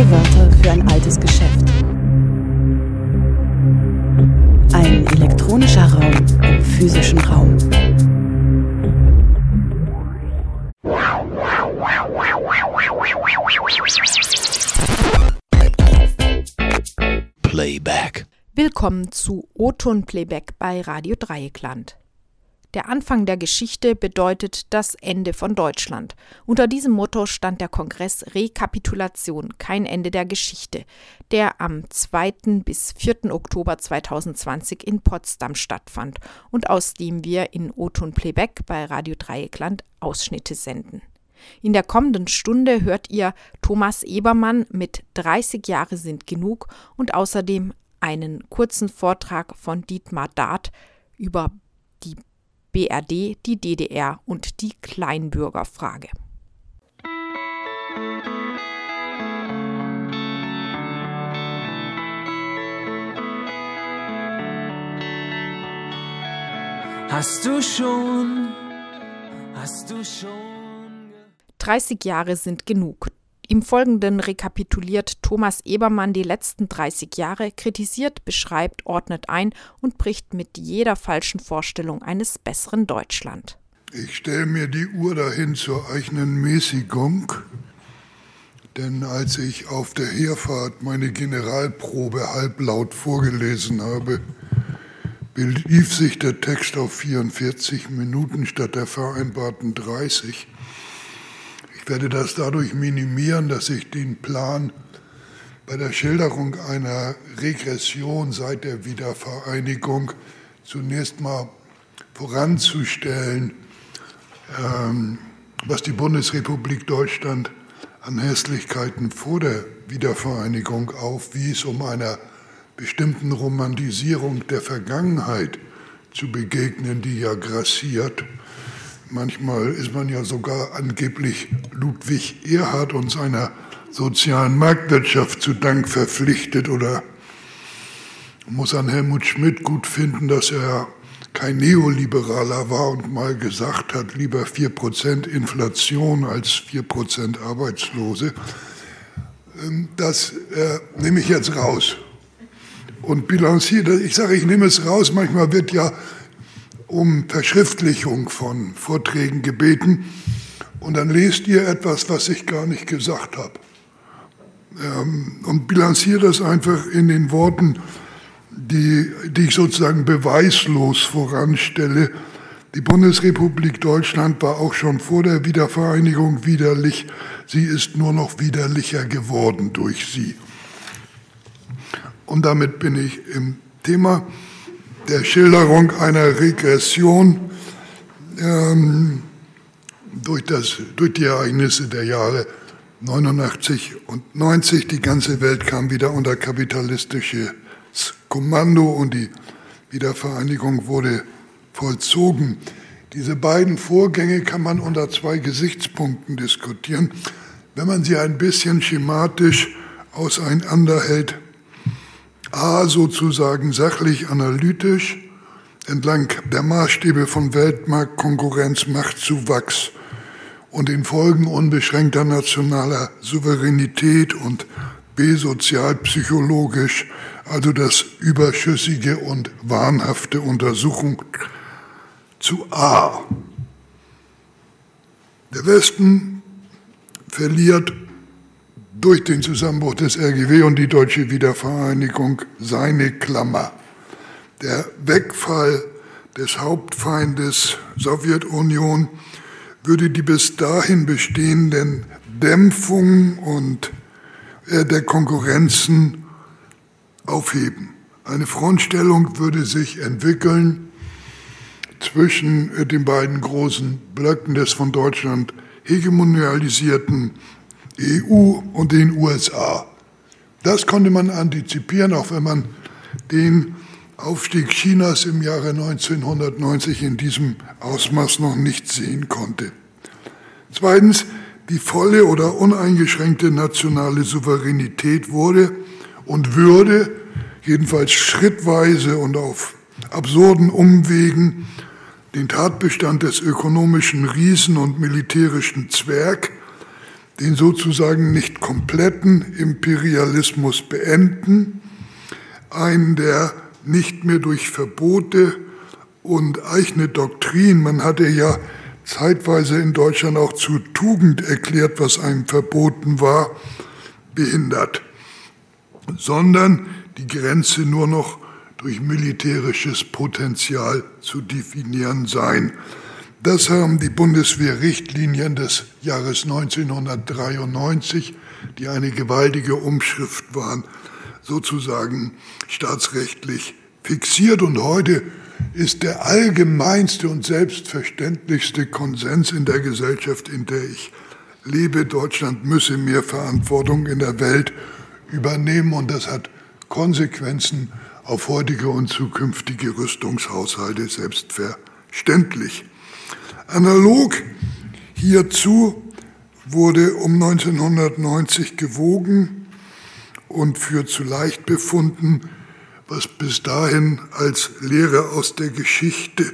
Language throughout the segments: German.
Neue Wörter für ein altes Geschäft. Ein elektronischer Raum im physischen Raum. Playback. Willkommen zu O-Ton Playback bei Radio Dreieckland. Der Anfang der Geschichte bedeutet das Ende von Deutschland. Unter diesem Motto stand der Kongress Rekapitulation, kein Ende der Geschichte, der am 2. bis 4. Oktober 2020 in Potsdam stattfand und aus dem wir in O-Ton Playback bei Radio Dreieckland Ausschnitte senden. In der kommenden Stunde hört ihr Thomas Ebermann mit 30 Jahre sind genug und außerdem einen kurzen Vortrag von Dietmar Dart über BRD, die DDR und die Kleinbürgerfrage. Hast du schon, hast du schon. 30 Jahre sind genug. Im Folgenden rekapituliert Thomas Ebermann die letzten 30 Jahre, kritisiert, beschreibt, ordnet ein und bricht mit jeder falschen Vorstellung eines besseren Deutschland. Ich stelle mir die Uhr dahin zur eigenen Mäßigung, denn als ich auf der Herfahrt meine Generalprobe halblaut vorgelesen habe, belief sich der Text auf 44 Minuten statt der vereinbarten 30 werde das dadurch minimieren, dass ich den Plan bei der Schilderung einer Regression seit der Wiedervereinigung zunächst mal voranzustellen, ähm, was die Bundesrepublik Deutschland an Hässlichkeiten vor der Wiedervereinigung aufwies, um einer bestimmten Romantisierung der Vergangenheit zu begegnen, die ja grassiert Manchmal ist man ja sogar angeblich Ludwig Erhard und seiner sozialen Marktwirtschaft zu Dank verpflichtet oder muss an Helmut Schmidt gut finden, dass er kein Neoliberaler war und mal gesagt hat, lieber 4% Inflation als 4% Arbeitslose. Ähm, das äh, nehme ich jetzt raus und bilanziere. Ich sage, ich nehme es raus. Manchmal wird ja um Verschriftlichung von Vorträgen gebeten und dann lest ihr etwas, was ich gar nicht gesagt habe. Ähm, und bilanziere das einfach in den Worten, die, die ich sozusagen beweislos voranstelle. Die Bundesrepublik Deutschland war auch schon vor der Wiedervereinigung widerlich. Sie ist nur noch widerlicher geworden durch sie. Und damit bin ich im Thema der Schilderung einer Regression ähm, durch, das, durch die Ereignisse der Jahre 89 und 90. Die ganze Welt kam wieder unter kapitalistisches Kommando und die Wiedervereinigung wurde vollzogen. Diese beiden Vorgänge kann man unter zwei Gesichtspunkten diskutieren. Wenn man sie ein bisschen schematisch auseinanderhält, A sozusagen sachlich analytisch entlang der Maßstäbe von Weltmarktkonkurrenz, Machtzuwachs und den Folgen unbeschränkter nationaler Souveränität und B sozialpsychologisch, also das überschüssige und wahnhafte Untersuchung zu A. Der Westen verliert durch den Zusammenbruch des RGW und die deutsche Wiedervereinigung seine Klammer. Der Wegfall des Hauptfeindes Sowjetunion würde die bis dahin bestehenden Dämpfungen und äh, der Konkurrenzen aufheben. Eine Frontstellung würde sich entwickeln zwischen äh, den beiden großen Blöcken des von Deutschland hegemonialisierten EU und den USA. Das konnte man antizipieren, auch wenn man den Aufstieg Chinas im Jahre 1990 in diesem Ausmaß noch nicht sehen konnte. Zweitens, die volle oder uneingeschränkte nationale Souveränität wurde und würde, jedenfalls schrittweise und auf absurden Umwegen, den Tatbestand des ökonomischen Riesen und militärischen Zwerg den sozusagen nicht kompletten Imperialismus beenden, einen, der nicht mehr durch Verbote und eigene Doktrin, man hatte ja zeitweise in Deutschland auch zu Tugend erklärt, was einem verboten war, behindert, sondern die Grenze nur noch durch militärisches Potenzial zu definieren sein. Das haben die Bundeswehrrichtlinien des Jahres 1993, die eine gewaltige Umschrift waren, sozusagen staatsrechtlich fixiert. Und heute ist der allgemeinste und selbstverständlichste Konsens in der Gesellschaft, in der ich lebe, Deutschland müsse mehr Verantwortung in der Welt übernehmen. Und das hat Konsequenzen auf heutige und zukünftige Rüstungshaushalte selbstverständlich. Analog hierzu wurde um 1990 gewogen und für zu leicht befunden, was bis dahin als Lehre aus der Geschichte,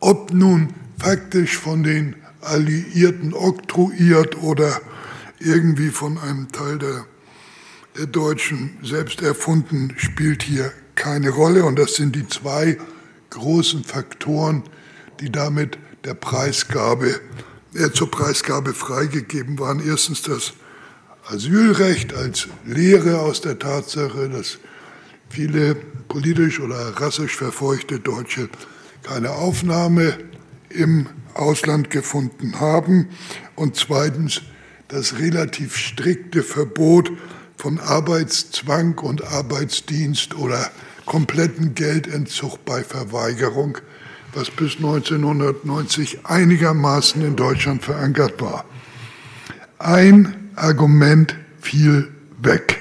ob nun faktisch von den Alliierten oktroyiert oder irgendwie von einem Teil der, der Deutschen selbst erfunden, spielt hier keine Rolle. Und das sind die zwei großen Faktoren, die damit der Preisgabe, äh, zur Preisgabe freigegeben waren. Erstens das Asylrecht als Lehre aus der Tatsache, dass viele politisch oder rassisch verfeuchte Deutsche keine Aufnahme im Ausland gefunden haben. Und zweitens das relativ strikte Verbot von Arbeitszwang und Arbeitsdienst oder kompletten Geldentzug bei Verweigerung, was bis 1990 einigermaßen in Deutschland verankert war. Ein Argument fiel weg.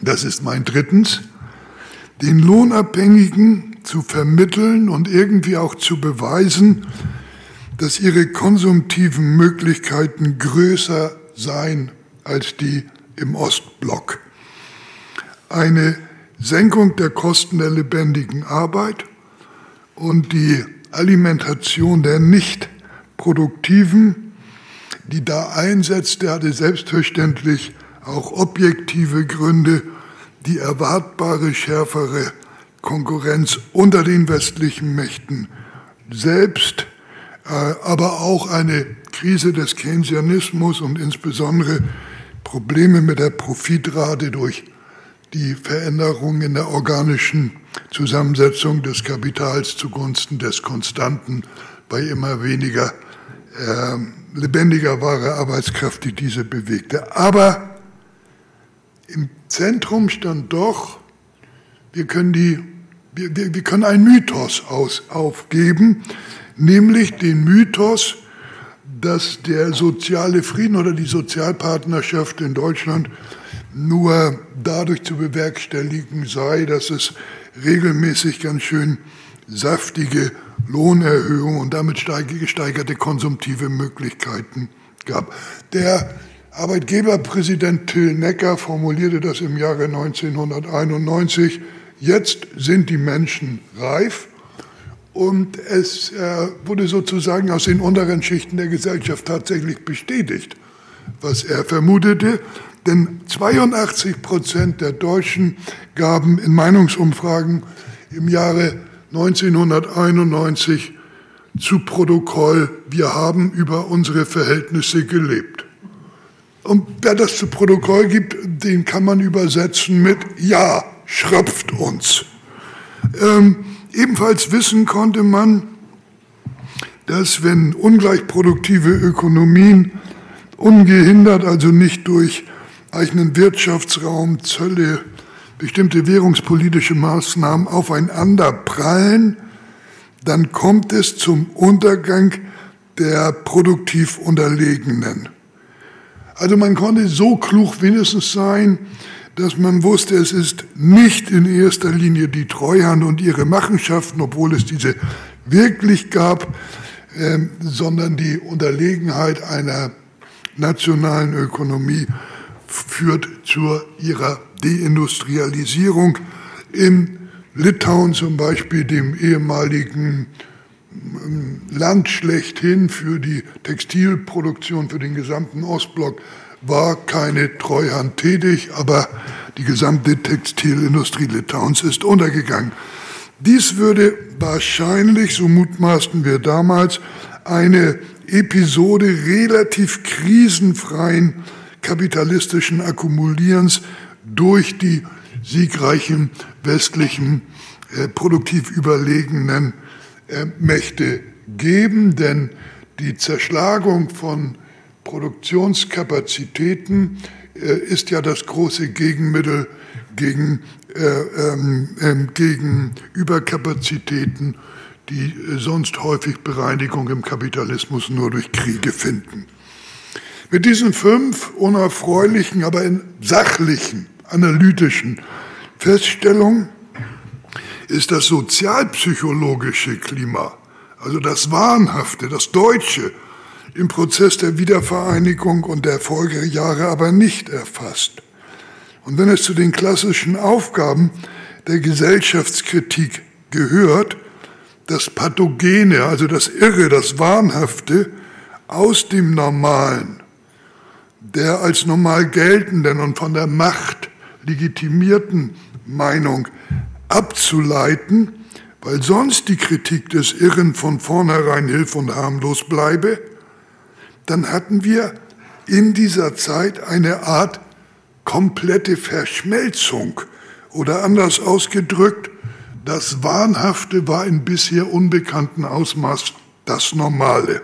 Das ist mein drittens, den Lohnabhängigen zu vermitteln und irgendwie auch zu beweisen, dass ihre konsumtiven Möglichkeiten größer seien als die im Ostblock. Eine Senkung der Kosten der lebendigen Arbeit und die Alimentation der nicht produktiven, die da einsetzt, der hatte selbstverständlich auch objektive Gründe, die erwartbare schärfere Konkurrenz unter den westlichen Mächten selbst, äh, aber auch eine Krise des Keynesianismus und insbesondere Probleme mit der Profitrate durch die Veränderung in der organischen Zusammensetzung des Kapitals zugunsten des Konstanten bei immer weniger äh, lebendiger wahrer Arbeitskraft, die diese bewegte. Aber im Zentrum stand doch, wir können, die, wir, wir können einen Mythos aus, aufgeben, nämlich den Mythos, dass der soziale Frieden oder die Sozialpartnerschaft in Deutschland nur dadurch zu bewerkstelligen sei, dass es regelmäßig ganz schön saftige Lohnerhöhungen und damit gesteigerte konsumtive Möglichkeiten gab. Der Arbeitgeberpräsident Till Necker formulierte das im Jahre 1991. Jetzt sind die Menschen reif und es äh, wurde sozusagen aus den unteren Schichten der Gesellschaft tatsächlich bestätigt, was er vermutete. Denn 82 Prozent der Deutschen gaben in Meinungsumfragen im Jahre 1991 zu Protokoll, wir haben über unsere Verhältnisse gelebt. Und wer das zu Protokoll gibt, den kann man übersetzen mit Ja, schröpft uns. Ähm, ebenfalls wissen konnte man, dass wenn ungleich produktive Ökonomien ungehindert, also nicht durch eigenen Wirtschaftsraum, Zölle, bestimmte währungspolitische Maßnahmen aufeinander prallen, dann kommt es zum Untergang der produktiv Unterlegenen. Also man konnte so klug wenigstens sein, dass man wusste, es ist nicht in erster Linie die Treuhand und ihre Machenschaften, obwohl es diese wirklich gab, äh, sondern die Unterlegenheit einer nationalen Ökonomie führt zu ihrer Deindustrialisierung. In Litauen zum Beispiel, dem ehemaligen Land schlechthin für die Textilproduktion für den gesamten Ostblock war keine Treuhand tätig, aber die gesamte Textilindustrie Litauens ist untergegangen. Dies würde wahrscheinlich, so mutmaßten wir damals, eine Episode relativ krisenfreien kapitalistischen Akkumulierens durch die siegreichen westlichen äh, produktiv überlegenen äh, Mächte geben, denn die Zerschlagung von Produktionskapazitäten äh, ist ja das große Gegenmittel gegen, äh, ähm, ähm, gegen Überkapazitäten, die äh, sonst häufig Bereinigung im Kapitalismus nur durch Kriege finden. Mit diesen fünf unerfreulichen, aber in sachlichen, analytischen Feststellungen ist das sozialpsychologische Klima, also das Wahnhafte, das Deutsche, im Prozess der Wiedervereinigung und der Folgejahre aber nicht erfasst. Und wenn es zu den klassischen Aufgaben der Gesellschaftskritik gehört, das Pathogene, also das Irre, das Wahnhafte aus dem Normalen, der als normal geltenden und von der Macht legitimierten Meinung abzuleiten, weil sonst die Kritik des Irren von vornherein hilf- und harmlos bleibe, dann hatten wir in dieser Zeit eine Art komplette Verschmelzung oder anders ausgedrückt, das Wahnhafte war in bisher unbekannten Ausmaß das Normale.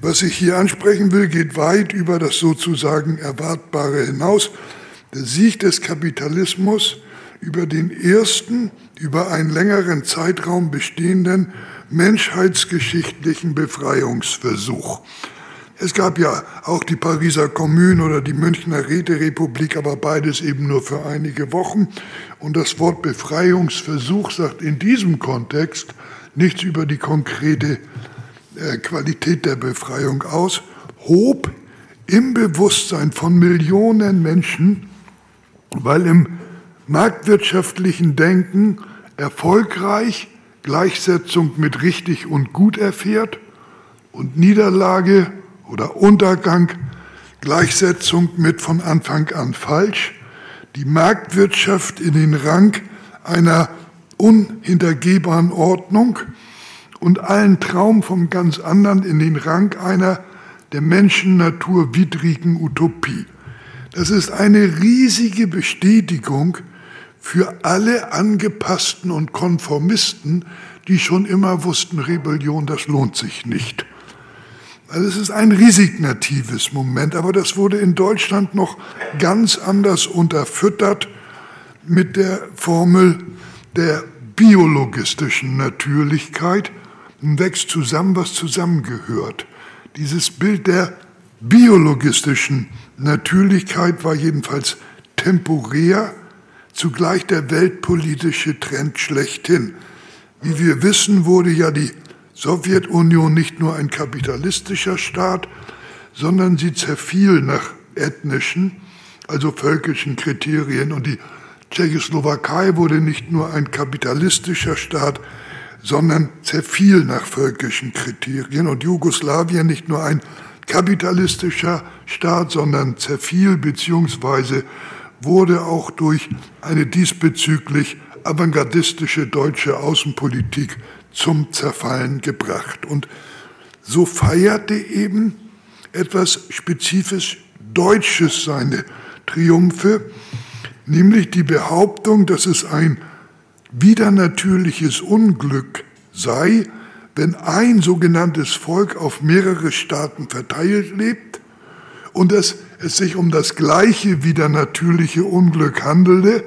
Was ich hier ansprechen will, geht weit über das sozusagen Erwartbare hinaus. Der Sieg des Kapitalismus über den ersten, über einen längeren Zeitraum bestehenden menschheitsgeschichtlichen Befreiungsversuch. Es gab ja auch die Pariser Kommune oder die Münchner Räterepublik, aber beides eben nur für einige Wochen. Und das Wort Befreiungsversuch sagt in diesem Kontext nichts über die konkrete Qualität der Befreiung aus, hob im Bewusstsein von Millionen Menschen, weil im marktwirtschaftlichen Denken erfolgreich Gleichsetzung mit richtig und gut erfährt und Niederlage oder Untergang, Gleichsetzung mit von Anfang an falsch, die Marktwirtschaft in den Rang einer unhintergehbaren Ordnung und allen Traum vom ganz anderen in den Rang einer der Menschennatur widrigen Utopie. Das ist eine riesige Bestätigung für alle Angepassten und Konformisten, die schon immer wussten, Rebellion, das lohnt sich nicht. Also es ist ein resignatives Moment, aber das wurde in Deutschland noch ganz anders unterfüttert mit der Formel der biologistischen Natürlichkeit. Wächst zusammen, was zusammengehört. Dieses Bild der biologistischen Natürlichkeit war jedenfalls temporär, zugleich der weltpolitische Trend schlechthin. Wie wir wissen, wurde ja die Sowjetunion nicht nur ein kapitalistischer Staat, sondern sie zerfiel nach ethnischen, also völkischen Kriterien. Und die Tschechoslowakei wurde nicht nur ein kapitalistischer Staat, sondern zerfiel nach völkischen Kriterien. Und Jugoslawien nicht nur ein kapitalistischer Staat, sondern zerfiel bzw. wurde auch durch eine diesbezüglich avantgardistische deutsche Außenpolitik zum Zerfallen gebracht. Und so feierte eben etwas spezifisch Deutsches seine Triumphe, nämlich die Behauptung, dass es ein widernatürliches Unglück sei, wenn ein sogenanntes Volk auf mehrere Staaten verteilt lebt und dass es sich um das gleiche widernatürliche Unglück handelte,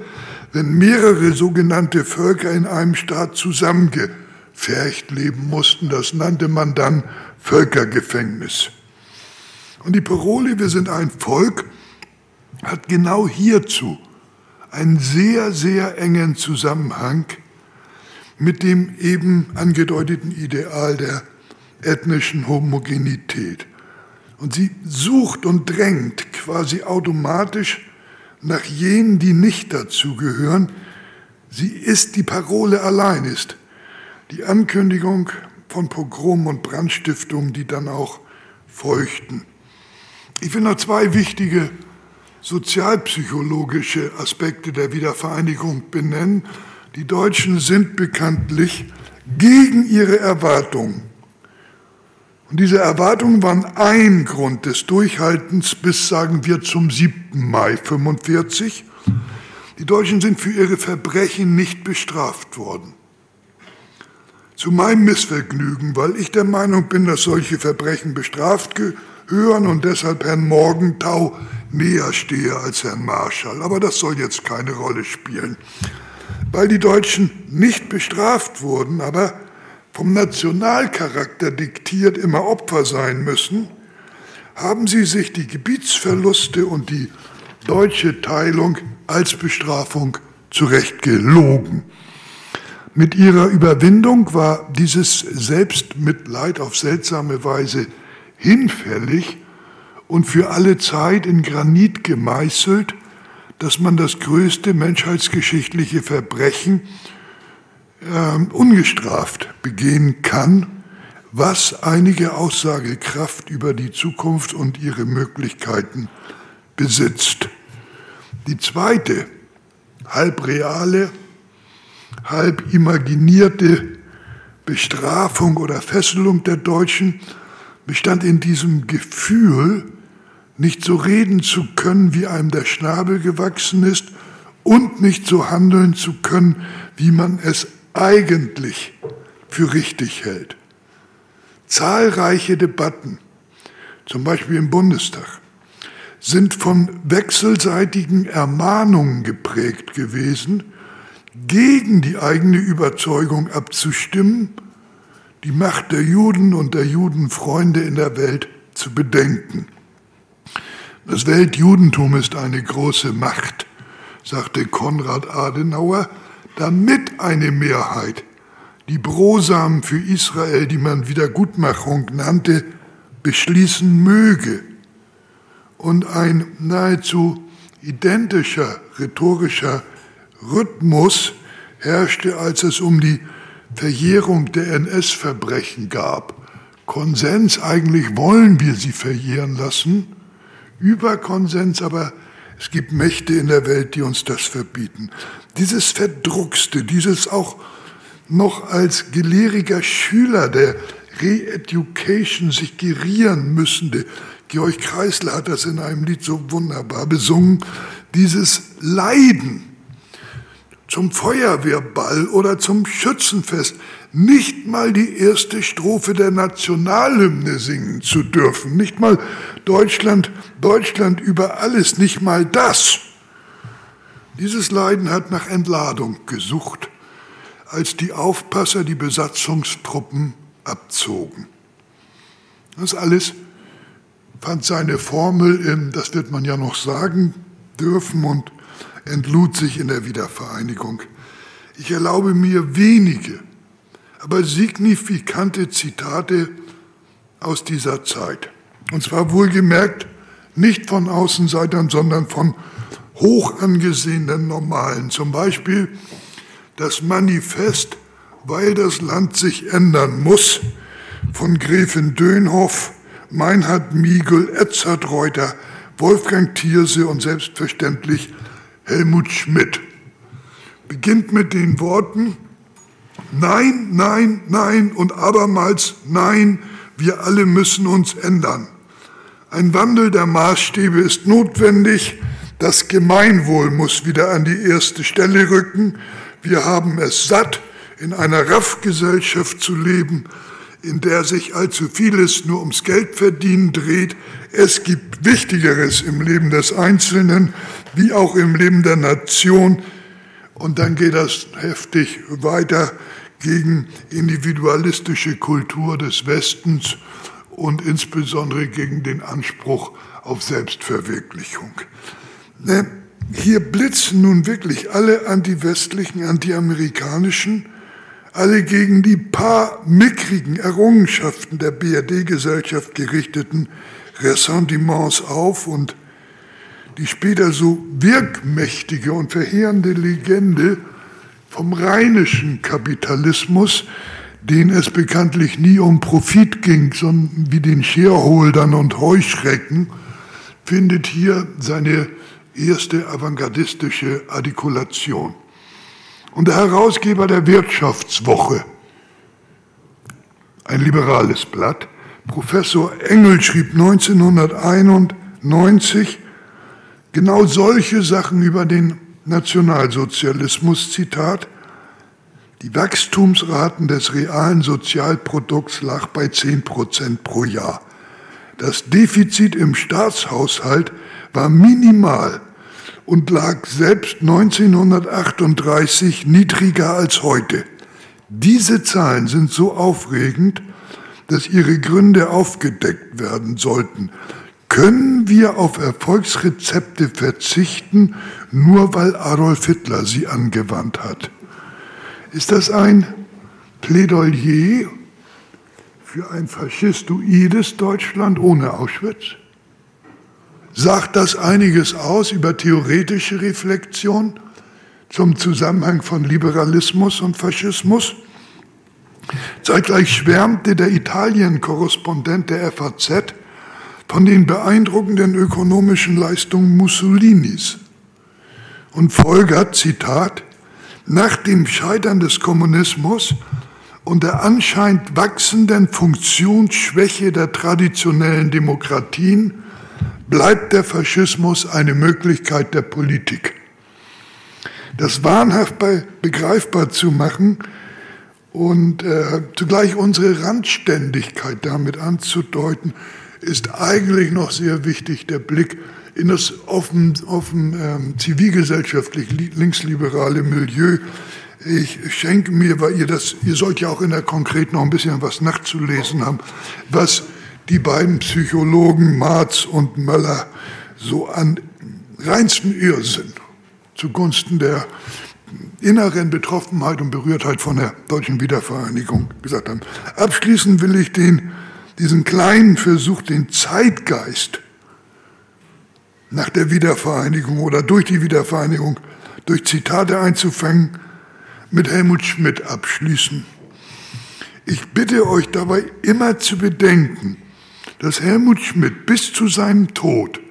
wenn mehrere sogenannte Völker in einem Staat zusammengehören Pfercht leben mussten. Das nannte man dann Völkergefängnis. Und die Parole, wir sind ein Volk, hat genau hierzu einen sehr, sehr engen Zusammenhang mit dem eben angedeuteten Ideal der ethnischen Homogenität. Und sie sucht und drängt quasi automatisch nach jenen, die nicht dazugehören. Sie ist die Parole allein, ist die Ankündigung von Pogrom und Brandstiftungen, die dann auch feuchten. Ich will noch zwei wichtige sozialpsychologische Aspekte der Wiedervereinigung benennen. Die Deutschen sind bekanntlich gegen ihre Erwartungen. Und diese Erwartungen waren ein Grund des Durchhaltens bis, sagen wir, zum 7. Mai 1945. Die Deutschen sind für ihre Verbrechen nicht bestraft worden. Zu meinem Missvergnügen, weil ich der Meinung bin, dass solche Verbrechen bestraft gehören und deshalb Herrn Morgenthau näher stehe als Herrn Marschall. Aber das soll jetzt keine Rolle spielen. Weil die Deutschen nicht bestraft wurden, aber vom Nationalcharakter diktiert immer Opfer sein müssen, haben sie sich die Gebietsverluste und die deutsche Teilung als Bestrafung zurechtgelogen. Mit ihrer Überwindung war dieses Selbstmitleid auf seltsame Weise hinfällig und für alle Zeit in Granit gemeißelt, dass man das größte menschheitsgeschichtliche Verbrechen äh, ungestraft begehen kann, was einige Aussagekraft über die Zukunft und ihre Möglichkeiten besitzt. Die zweite, halb reale, halb imaginierte Bestrafung oder Fesselung der Deutschen bestand in diesem Gefühl, nicht so reden zu können, wie einem der Schnabel gewachsen ist, und nicht so handeln zu können, wie man es eigentlich für richtig hält. Zahlreiche Debatten, zum Beispiel im Bundestag, sind von wechselseitigen Ermahnungen geprägt gewesen, gegen die eigene Überzeugung abzustimmen, die Macht der Juden und der Judenfreunde in der Welt zu bedenken. Das Weltjudentum ist eine große Macht, sagte Konrad Adenauer, damit eine Mehrheit die Brosamen für Israel, die man Wiedergutmachung nannte, beschließen möge. Und ein nahezu identischer rhetorischer Rhythmus herrschte, als es um die Verjährung der NS-Verbrechen gab. Konsens, eigentlich wollen wir sie verjähren lassen, Überkonsens, aber es gibt Mächte in der Welt, die uns das verbieten. Dieses Verdruckste, dieses auch noch als gelehriger Schüler der Re-Education sich gerieren müssende, Georg Kreisler hat das in einem Lied so wunderbar besungen, dieses Leiden zum Feuerwehrball oder zum Schützenfest nicht mal die erste Strophe der Nationalhymne singen zu dürfen, nicht mal Deutschland, Deutschland über alles, nicht mal das. Dieses Leiden hat nach Entladung gesucht, als die Aufpasser die Besatzungstruppen abzogen. Das alles fand seine Formel in, das wird man ja noch sagen dürfen und entlud sich in der Wiedervereinigung. Ich erlaube mir wenige, aber signifikante Zitate aus dieser Zeit. Und zwar wohlgemerkt nicht von Außenseitern, sondern von hoch angesehenen Normalen. Zum Beispiel das Manifest, weil das Land sich ändern muss, von Gräfin Dönhoff, Meinhard Miegel, Edzard Reuter, Wolfgang Thierse und selbstverständlich Helmut Schmidt. Beginnt mit den Worten, Nein, nein, nein und abermals Nein, wir alle müssen uns ändern. Ein Wandel der Maßstäbe ist notwendig, das Gemeinwohl muss wieder an die erste Stelle rücken. Wir haben es satt, in einer Raffgesellschaft zu leben, in der sich allzu vieles nur ums Geldverdienen dreht. Es gibt Wichtigeres im Leben des Einzelnen wie auch im Leben der Nation. Und dann geht das heftig weiter gegen individualistische Kultur des Westens und insbesondere gegen den Anspruch auf Selbstverwirklichung. Ne, hier blitzen nun wirklich alle antiwestlichen, antiamerikanischen, alle gegen die paar mickrigen Errungenschaften der BRD-Gesellschaft gerichteten Ressentiments auf und die später so wirkmächtige und verheerende Legende vom rheinischen Kapitalismus, denen es bekanntlich nie um Profit ging, sondern wie den Shareholdern und Heuschrecken, findet hier seine erste avantgardistische Artikulation. Und der Herausgeber der Wirtschaftswoche, ein liberales Blatt, Professor Engel schrieb 1991 genau solche Sachen über den Nationalsozialismus, Zitat, die Wachstumsraten des realen Sozialprodukts lag bei 10 Prozent pro Jahr. Das Defizit im Staatshaushalt war minimal und lag selbst 1938 niedriger als heute. Diese Zahlen sind so aufregend, dass ihre Gründe aufgedeckt werden sollten. Können wir auf Erfolgsrezepte verzichten, nur weil Adolf Hitler sie angewandt hat? Ist das ein Plädoyer für ein faschistoides Deutschland ohne Auschwitz? Sagt das einiges aus über theoretische Reflexion zum Zusammenhang von Liberalismus und Faschismus? Zeitgleich schwärmte der Italien-Korrespondent der FAZ von den beeindruckenden ökonomischen Leistungen Mussolinis und folgert, Zitat, nach dem Scheitern des Kommunismus und der anscheinend wachsenden Funktionsschwäche der traditionellen Demokratien bleibt der Faschismus eine Möglichkeit der Politik. Das wahnhaft begreifbar zu machen und äh, zugleich unsere Randständigkeit damit anzudeuten, ist eigentlich noch sehr wichtig, der Blick in das offen, offen ähm, zivilgesellschaftlich linksliberale Milieu. Ich schenke mir, weil ihr das, ihr sollt ja auch in der Konkret noch ein bisschen was nachzulesen haben, was die beiden Psychologen Marz und Möller so an reinsten Irrsinn zugunsten der inneren Betroffenheit und Berührtheit von der deutschen Wiedervereinigung gesagt haben. Abschließend will ich den, diesen kleinen Versuch, den Zeitgeist nach der Wiedervereinigung oder durch die Wiedervereinigung durch Zitate einzufangen, mit Helmut Schmidt abschließen. Ich bitte euch dabei immer zu bedenken, dass Helmut Schmidt bis zu seinem Tod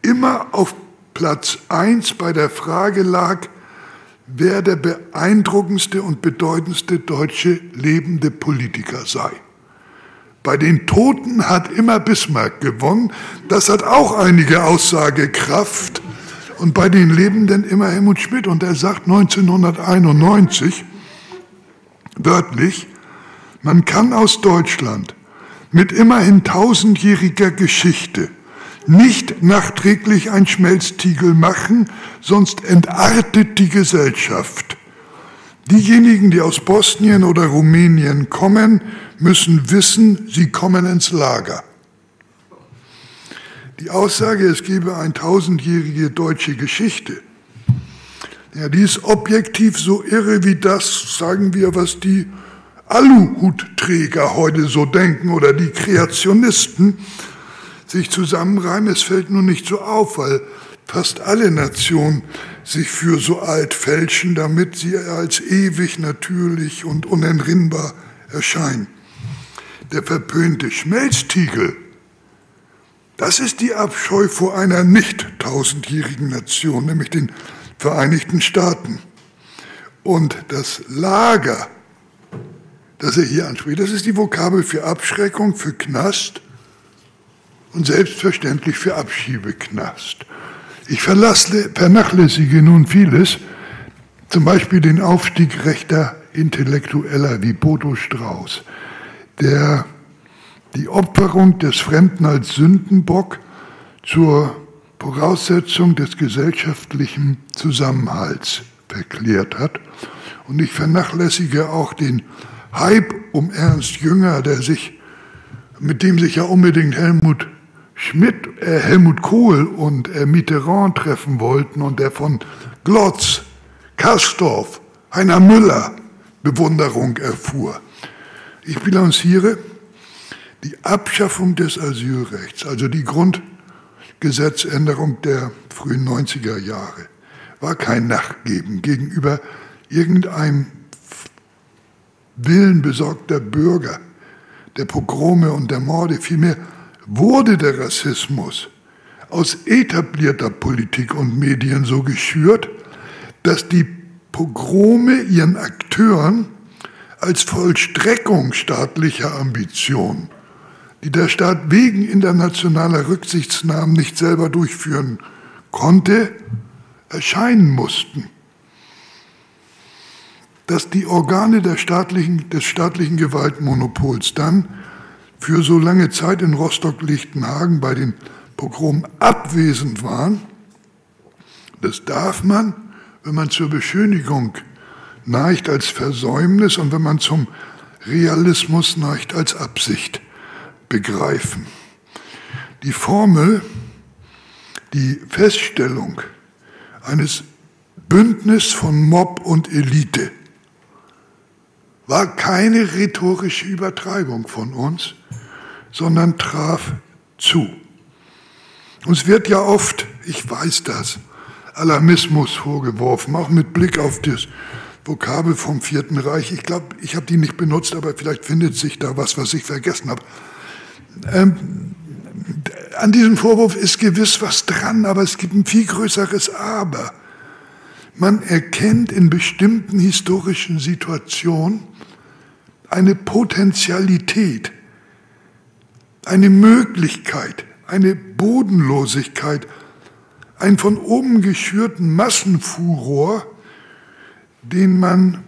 immer auf Platz 1 bei der Frage lag, wer der beeindruckendste und bedeutendste deutsche lebende Politiker sei. Bei den Toten hat immer Bismarck gewonnen. Das hat auch einige Aussagekraft. Und bei den Lebenden immer Helmut Schmidt. Und er sagt 1991 wörtlich, man kann aus Deutschland mit immerhin tausendjähriger Geschichte nicht nachträglich ein Schmelztiegel machen, sonst entartet die Gesellschaft. Diejenigen, die aus Bosnien oder Rumänien kommen, müssen wissen, sie kommen ins Lager. Die Aussage, es gebe eine tausendjährige deutsche Geschichte, ja, die ist objektiv so irre wie das, sagen wir, was die Aluhutträger heute so denken oder die Kreationisten sich zusammenreimen. Es fällt nur nicht so auf, weil fast alle Nationen sich für so alt fälschen, damit sie als ewig, natürlich und unentrinnbar erscheinen. Der verpönte Schmelztiegel, das ist die Abscheu vor einer nicht tausendjährigen Nation, nämlich den Vereinigten Staaten. Und das Lager, das er hier anspricht, das ist die Vokabel für Abschreckung, für Knast und selbstverständlich für Abschiebeknast. Ich vernachlässige nun vieles, zum Beispiel den Aufstieg rechter Intellektueller wie Bodo Strauß, der die Opferung des Fremden als Sündenbock zur Voraussetzung des gesellschaftlichen Zusammenhalts verklärt hat. Und ich vernachlässige auch den Hype um Ernst Jünger, der sich, mit dem sich ja unbedingt Helmut Schmidt, äh, Helmut Kohl und äh, Mitterrand treffen wollten und der von Glotz, Kastorf, Heiner Müller Bewunderung erfuhr. Ich bilanziere die Abschaffung des Asylrechts, also die Grundgesetzänderung der frühen 90er Jahre, war kein Nachgeben gegenüber irgendeinem Willen besorgter Bürger, der Pogrome und der Morde. Vielmehr wurde der Rassismus aus etablierter Politik und Medien so geschürt, dass die Pogrome ihren Akteuren als Vollstreckung staatlicher Ambitionen, die der Staat wegen internationaler Rücksichtsnahmen nicht selber durchführen konnte, erscheinen mussten. Dass die Organe staatlichen, des staatlichen Gewaltmonopols dann für so lange Zeit in Rostock-Lichtenhagen bei den Pogromen abwesend waren, das darf man, wenn man zur Beschönigung neigt, als Versäumnis und wenn man zum Realismus neigt, als Absicht begreifen. Die Formel, die Feststellung eines Bündnis von Mob und Elite war keine rhetorische Übertreibung von uns, sondern traf zu. Uns wird ja oft, ich weiß das, Alarmismus vorgeworfen, auch mit Blick auf das Vokabel vom Vierten Reich. Ich glaube, ich habe die nicht benutzt, aber vielleicht findet sich da was, was ich vergessen habe. Ähm, an diesem Vorwurf ist gewiss was dran, aber es gibt ein viel größeres Aber. Man erkennt in bestimmten historischen Situationen eine Potentialität, eine Möglichkeit, eine Bodenlosigkeit, einen von oben geschürten Massenfuror, den man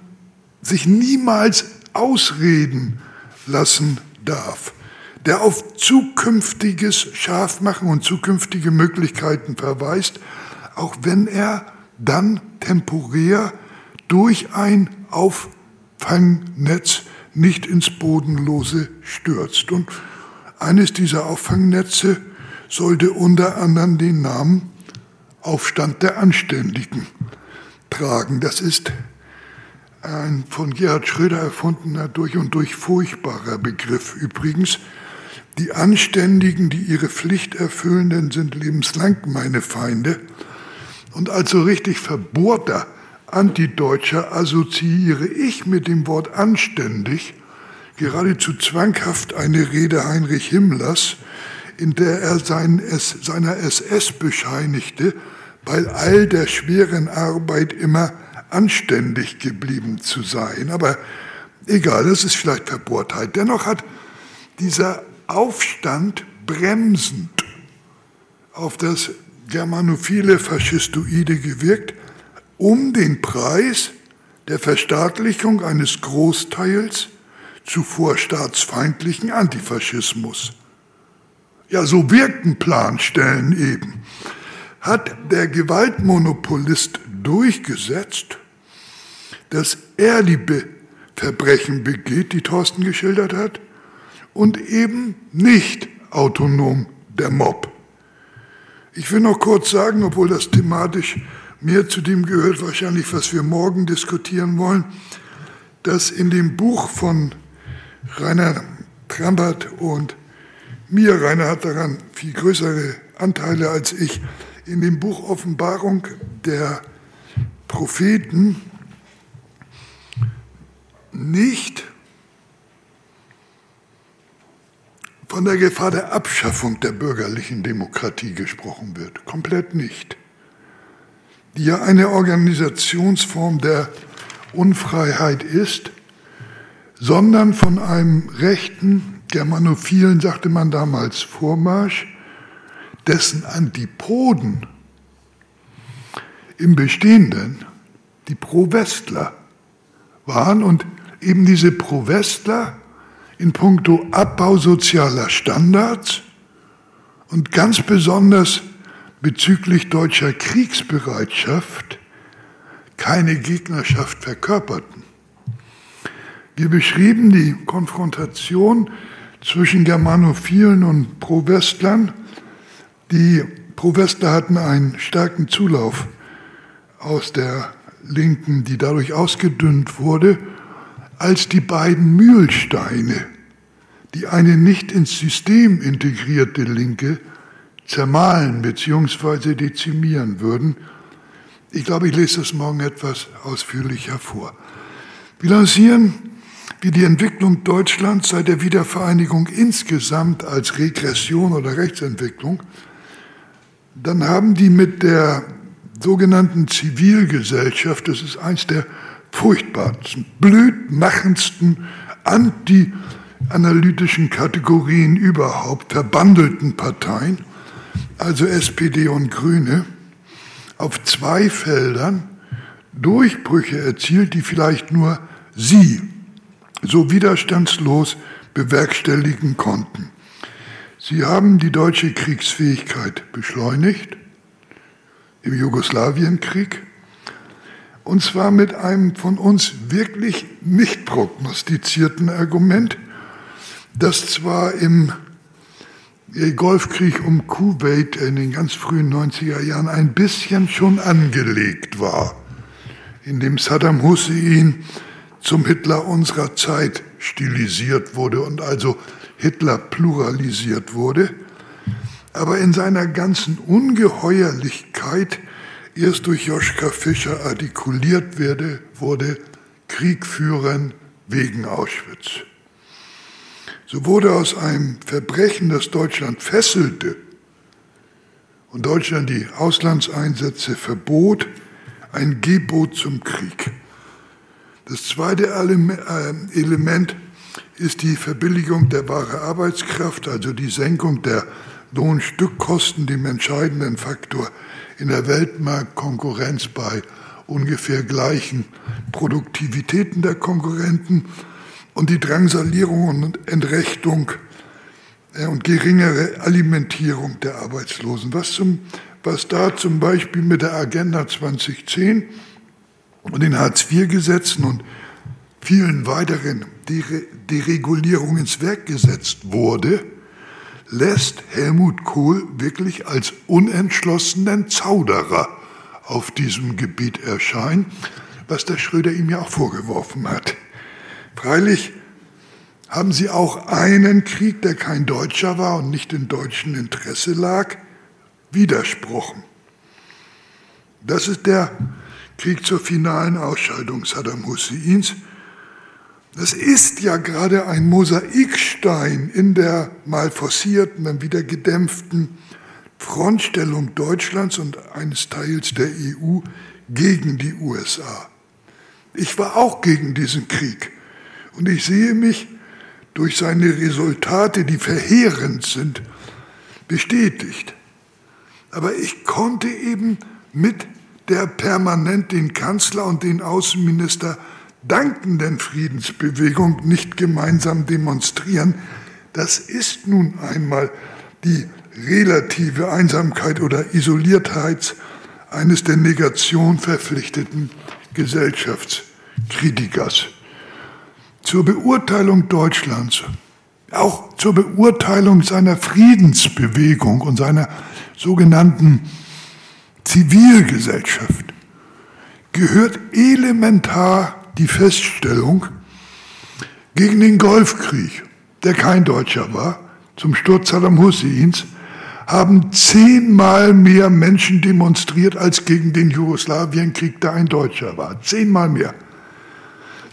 sich niemals ausreden lassen darf, der auf zukünftiges Scharfmachen und zukünftige Möglichkeiten verweist, auch wenn er dann temporär durch ein Auffangnetz nicht ins Bodenlose stürzt. Und eines dieser Auffangnetze sollte unter anderem den Namen Aufstand der Anständigen tragen. Das ist ein von Gerhard Schröder erfundener, durch und durch furchtbarer Begriff übrigens. Die Anständigen, die ihre Pflicht erfüllen, sind lebenslang meine Feinde. Und als so richtig verbohrter Antideutscher assoziiere ich mit dem Wort anständig geradezu zwanghaft eine Rede Heinrich Himmlers, in der er sein, seiner SS bescheinigte, bei all der schweren Arbeit immer anständig geblieben zu sein. Aber egal, das ist vielleicht Verbohrtheit. Dennoch hat dieser Aufstand bremsend auf das germanophile Faschistoide gewirkt, um den Preis der Verstaatlichung eines Großteils zuvor staatsfeindlichen Antifaschismus. Ja, so wirkten Planstellen eben hat der Gewaltmonopolist durchgesetzt, dass er die Be Verbrechen begeht, die Thorsten geschildert hat, und eben nicht autonom der Mob. Ich will noch kurz sagen, obwohl das thematisch mehr zu dem gehört, wahrscheinlich, was wir morgen diskutieren wollen, dass in dem Buch von Rainer Trampert und mir, Rainer hat daran viel größere Anteile als ich, in dem Buch Offenbarung der Propheten nicht von der Gefahr der Abschaffung der bürgerlichen Demokratie gesprochen wird. Komplett nicht. Die ja eine Organisationsform der Unfreiheit ist, sondern von einem rechten, germanophilen, sagte man damals, Vormarsch, dessen Antipoden im Bestehenden die Pro-Westler waren und eben diese Pro-Westler in puncto Abbau sozialer Standards und ganz besonders bezüglich deutscher Kriegsbereitschaft keine Gegnerschaft verkörperten. Wir beschrieben die Konfrontation zwischen Germanophilen und Pro-Westlern die Pro-Westler hatten einen starken Zulauf aus der Linken, die dadurch ausgedünnt wurde, als die beiden Mühlsteine, die eine nicht ins System integrierte Linke zermahlen bzw. dezimieren würden. Ich glaube, ich lese das morgen etwas ausführlicher vor. Wir lancieren wie die Entwicklung Deutschlands seit der Wiedervereinigung insgesamt als Regression oder Rechtsentwicklung, dann haben die mit der sogenannten Zivilgesellschaft, das ist eins der furchtbarsten, blödmachendsten, anti-analytischen Kategorien überhaupt, verbandelten Parteien, also SPD und Grüne, auf zwei Feldern Durchbrüche erzielt, die vielleicht nur sie so widerstandslos bewerkstelligen konnten. Sie haben die deutsche Kriegsfähigkeit beschleunigt im Jugoslawienkrieg und zwar mit einem von uns wirklich nicht prognostizierten Argument, das zwar im Golfkrieg um Kuwait in den ganz frühen 90er Jahren ein bisschen schon angelegt war, in dem Saddam Hussein zum Hitler unserer Zeit stilisiert wurde und also Hitler pluralisiert wurde, aber in seiner ganzen Ungeheuerlichkeit erst durch Joschka Fischer artikuliert werde, wurde Krieg führen wegen Auschwitz. So wurde aus einem Verbrechen, das Deutschland fesselte und Deutschland die Auslandseinsätze verbot, ein Gebot zum Krieg. Das zweite äh, Element ist die Verbilligung der wahre Arbeitskraft, also die Senkung der Lohnstückkosten, dem entscheidenden Faktor in der Weltmarktkonkurrenz bei ungefähr gleichen Produktivitäten der Konkurrenten und die Drangsalierung und Entrechtung äh, und geringere Alimentierung der Arbeitslosen. Was, zum, was da zum Beispiel mit der Agenda 2010 und den Hartz-IV-Gesetzen und vielen weiteren Deregulierungen ins Werk gesetzt wurde, lässt Helmut Kohl wirklich als unentschlossenen Zauderer auf diesem Gebiet erscheinen, was der Schröder ihm ja auch vorgeworfen hat. Freilich haben sie auch einen Krieg, der kein deutscher war und nicht in deutschem Interesse lag, widersprochen. Das ist der Krieg zur finalen Ausscheidung Saddam Husseins, das ist ja gerade ein Mosaikstein in der mal forcierten, dann wieder gedämpften Frontstellung Deutschlands und eines Teils der EU gegen die USA. Ich war auch gegen diesen Krieg und ich sehe mich durch seine Resultate, die verheerend sind, bestätigt. Aber ich konnte eben mit der permanent den Kanzler und den Außenminister dankenden Friedensbewegung nicht gemeinsam demonstrieren, das ist nun einmal die relative Einsamkeit oder Isoliertheit eines der Negation verpflichteten Gesellschaftskritikers. Zur Beurteilung Deutschlands, auch zur Beurteilung seiner Friedensbewegung und seiner sogenannten Zivilgesellschaft gehört elementar die Feststellung, gegen den Golfkrieg, der kein Deutscher war, zum Sturz Saddam Husseins, haben zehnmal mehr Menschen demonstriert als gegen den Jugoslawienkrieg, der ein Deutscher war. Zehnmal mehr.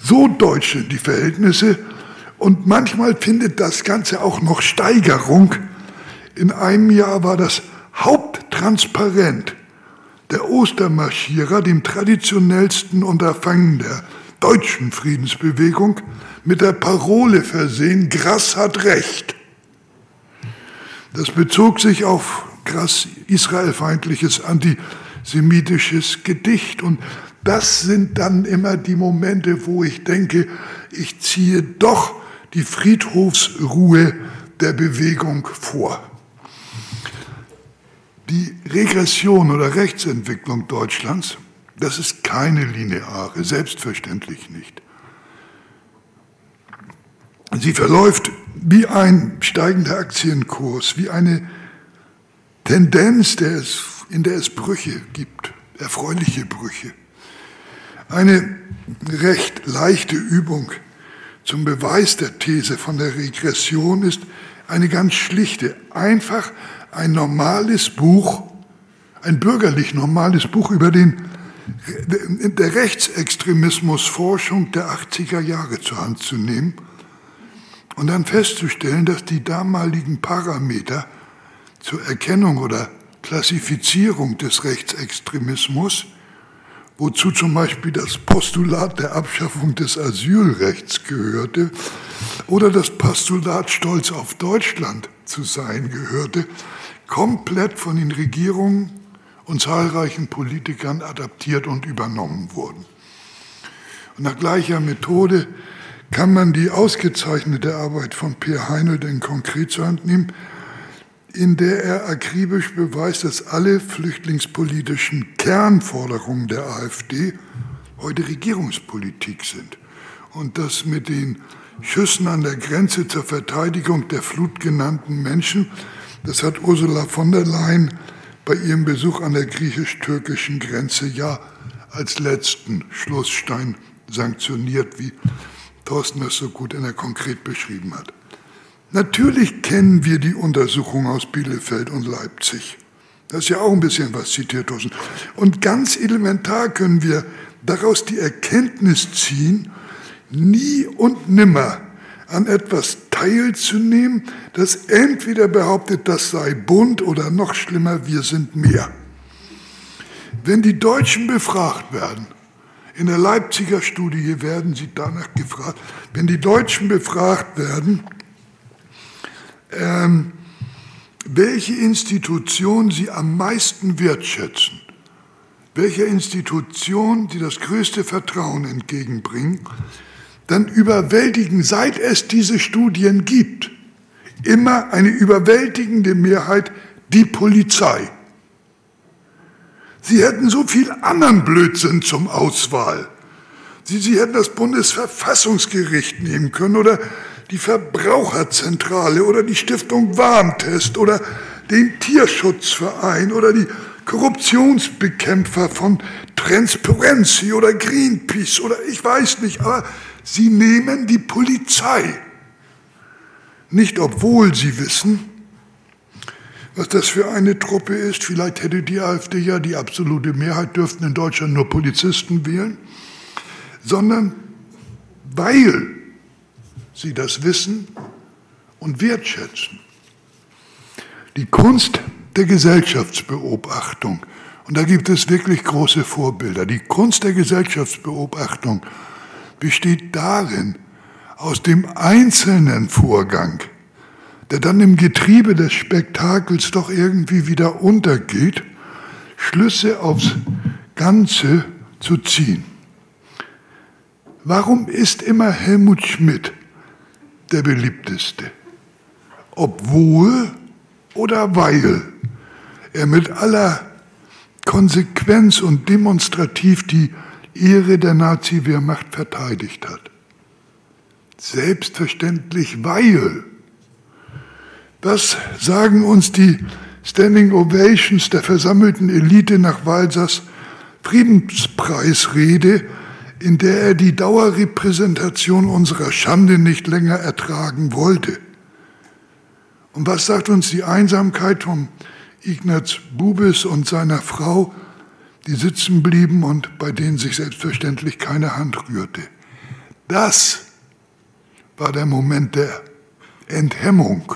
So deutsch sind die Verhältnisse und manchmal findet das Ganze auch noch Steigerung. In einem Jahr war das haupttransparent der Ostermarschierer, dem traditionellsten Unterfangen der deutschen Friedensbewegung mit der Parole versehen, Grass hat Recht. Das bezog sich auf krass israelfeindliches antisemitisches Gedicht. Und das sind dann immer die Momente, wo ich denke, ich ziehe doch die Friedhofsruhe der Bewegung vor. Die Regression oder Rechtsentwicklung Deutschlands das ist keine lineare, selbstverständlich nicht. Sie verläuft wie ein steigender Aktienkurs, wie eine Tendenz, der es, in der es Brüche gibt, erfreuliche Brüche. Eine recht leichte Übung zum Beweis der These von der Regression ist eine ganz schlichte, einfach ein normales Buch, ein bürgerlich normales Buch über den der Rechtsextremismusforschung der 80er Jahre zur Hand zu nehmen und dann festzustellen, dass die damaligen Parameter zur Erkennung oder Klassifizierung des Rechtsextremismus, wozu zum Beispiel das Postulat der Abschaffung des Asylrechts gehörte oder das Postulat Stolz auf Deutschland zu sein gehörte, komplett von den Regierungen und zahlreichen Politikern adaptiert und übernommen wurden. Und nach gleicher Methode kann man die ausgezeichnete Arbeit von Peer Heinel denn konkret zur Hand nehmen, in der er akribisch beweist, dass alle flüchtlingspolitischen Kernforderungen der AfD heute Regierungspolitik sind und dass mit den Schüssen an der Grenze zur Verteidigung der Flut genannten Menschen, das hat Ursula von der Leyen bei ihrem Besuch an der griechisch-türkischen Grenze ja als letzten Schlussstein sanktioniert, wie Thorsten das so gut in der konkret beschrieben hat. Natürlich kennen wir die Untersuchung aus Bielefeld und Leipzig. Das ist ja auch ein bisschen was zitiert, Thorsten. Und ganz elementar können wir daraus die Erkenntnis ziehen, nie und nimmer an etwas teilzunehmen, das entweder behauptet, das sei bunt oder noch schlimmer, wir sind mehr. Wenn die Deutschen befragt werden, in der Leipziger Studie werden sie danach gefragt, wenn die Deutschen befragt werden, ähm, welche Institution sie am meisten wertschätzen, welcher Institution sie das größte Vertrauen entgegenbringen, dann überwältigen, seit es diese Studien gibt, immer eine überwältigende Mehrheit die Polizei. Sie hätten so viel anderen Blödsinn zum Auswahl. Sie, Sie hätten das Bundesverfassungsgericht nehmen können oder die Verbraucherzentrale oder die Stiftung Warntest oder den Tierschutzverein oder die Korruptionsbekämpfer von Transparency oder Greenpeace oder ich weiß nicht, aber Sie nehmen die Polizei. Nicht obwohl sie wissen, was das für eine Truppe ist. Vielleicht hätte die AfD ja die absolute Mehrheit, dürften in Deutschland nur Polizisten wählen, sondern weil sie das wissen und wertschätzen. Die Kunst der Gesellschaftsbeobachtung, und da gibt es wirklich große Vorbilder, die Kunst der Gesellschaftsbeobachtung besteht darin, aus dem einzelnen Vorgang, der dann im Getriebe des Spektakels doch irgendwie wieder untergeht, Schlüsse aufs Ganze zu ziehen. Warum ist immer Helmut Schmidt der beliebteste? Obwohl oder weil er mit aller Konsequenz und demonstrativ die Ehre der Nazi-Wehrmacht verteidigt hat. Selbstverständlich, weil. Das sagen uns die Standing Ovations der versammelten Elite nach Walsers Friedenspreisrede, in der er die Dauerrepräsentation unserer Schande nicht länger ertragen wollte. Und was sagt uns die Einsamkeit von Ignaz Bubis und seiner Frau, die sitzen blieben und bei denen sich selbstverständlich keine Hand rührte. Das war der Moment der Enthemmung,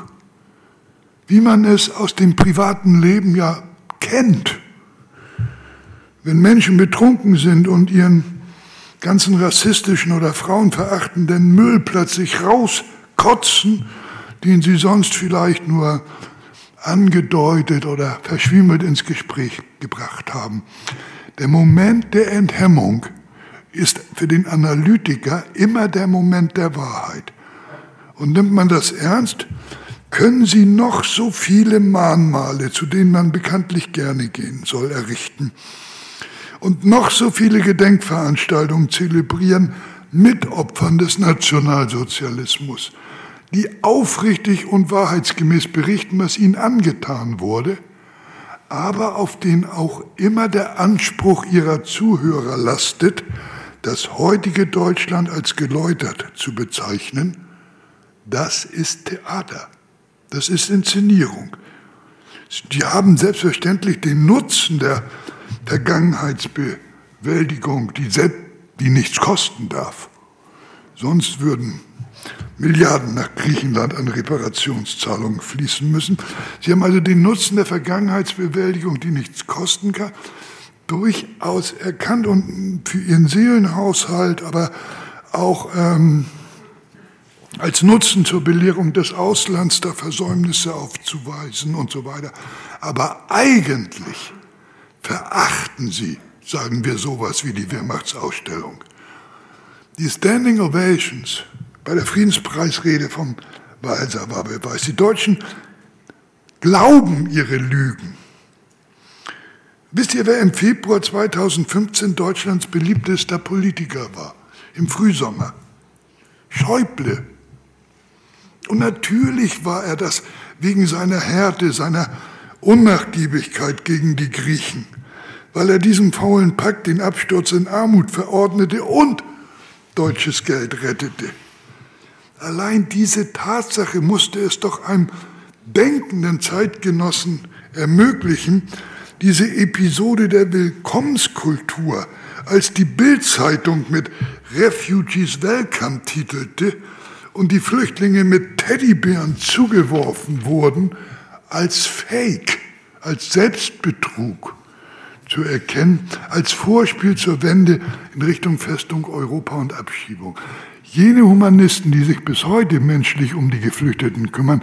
wie man es aus dem privaten Leben ja kennt. Wenn Menschen betrunken sind und ihren ganzen rassistischen oder frauenverachtenden Müll plötzlich rauskotzen, den sie sonst vielleicht nur angedeutet oder verschwimmelt ins Gespräch gebracht haben. Der Moment der Enthemmung ist für den Analytiker immer der Moment der Wahrheit. Und nimmt man das ernst, können Sie noch so viele Mahnmale, zu denen man bekanntlich gerne gehen soll, errichten und noch so viele Gedenkveranstaltungen zelebrieren mit Opfern des Nationalsozialismus die aufrichtig und wahrheitsgemäß berichten, was ihnen angetan wurde, aber auf den auch immer der Anspruch ihrer Zuhörer lastet, das heutige Deutschland als geläutert zu bezeichnen, das ist Theater, das ist Inszenierung. Die haben selbstverständlich den Nutzen der Vergangenheitsbewältigung Bewältigung, die, die nichts kosten darf. Sonst würden Milliarden nach Griechenland an Reparationszahlungen fließen müssen. Sie haben also den Nutzen der Vergangenheitsbewältigung, die nichts kosten kann, durchaus erkannt und für ihren Seelenhaushalt, aber auch ähm, als Nutzen zur Belehrung des Auslands da Versäumnisse aufzuweisen und so weiter. Aber eigentlich verachten sie, sagen wir sowas wie die Wehrmachtsausstellung. Die Standing Ovations bei der Friedenspreisrede vom Walser war Beweis. Die Deutschen glauben ihre Lügen. Wisst ihr, wer im Februar 2015 Deutschlands beliebtester Politiker war? Im Frühsommer. Schäuble. Und natürlich war er das wegen seiner Härte, seiner Unnachgiebigkeit gegen die Griechen, weil er diesem faulen Pakt den Absturz in Armut verordnete und deutsches Geld rettete. Allein diese Tatsache musste es doch einem denkenden Zeitgenossen ermöglichen, diese Episode der Willkommenskultur, als die Bildzeitung mit Refugees Welcome titelte und die Flüchtlinge mit Teddybären zugeworfen wurden, als Fake, als Selbstbetrug zu erkennen, als Vorspiel zur Wende in Richtung Festung Europa und Abschiebung. Jene Humanisten, die sich bis heute menschlich um die Geflüchteten kümmern,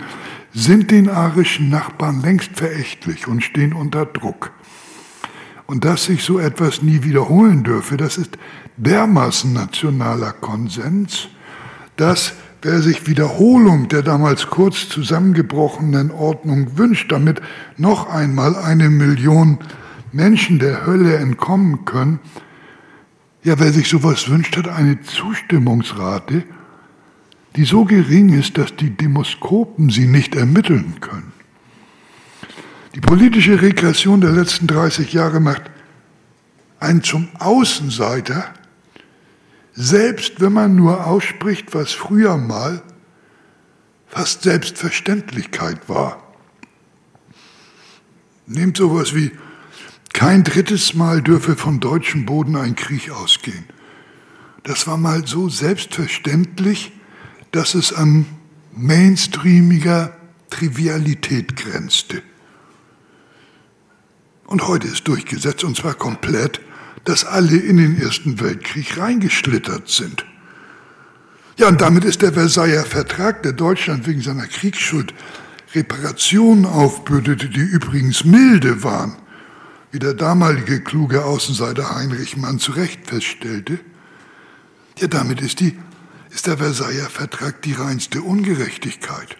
sind den arischen Nachbarn längst verächtlich und stehen unter Druck. Und dass sich so etwas nie wiederholen dürfe, das ist dermaßen nationaler Konsens, dass wer sich Wiederholung der damals kurz zusammengebrochenen Ordnung wünscht, damit noch einmal eine Million Menschen der Hölle entkommen können, ja, wer sich sowas wünscht, hat eine Zustimmungsrate, die so gering ist, dass die Demoskopen sie nicht ermitteln können. Die politische Regression der letzten 30 Jahre macht einen zum Außenseiter, selbst wenn man nur ausspricht, was früher mal fast Selbstverständlichkeit war. Nehmt sowas wie kein drittes Mal dürfe von deutschem Boden ein Krieg ausgehen. Das war mal so selbstverständlich, dass es an mainstreamiger Trivialität grenzte. Und heute ist durchgesetzt, und zwar komplett, dass alle in den Ersten Weltkrieg reingeschlittert sind. Ja, und damit ist der Versailler Vertrag, der Deutschland wegen seiner Kriegsschuld Reparationen aufbürdete, die übrigens milde waren, wie der damalige kluge Außenseiter Heinrich Mann zu Recht feststellte, ja, damit ist, die, ist der Versailler Vertrag die reinste Ungerechtigkeit.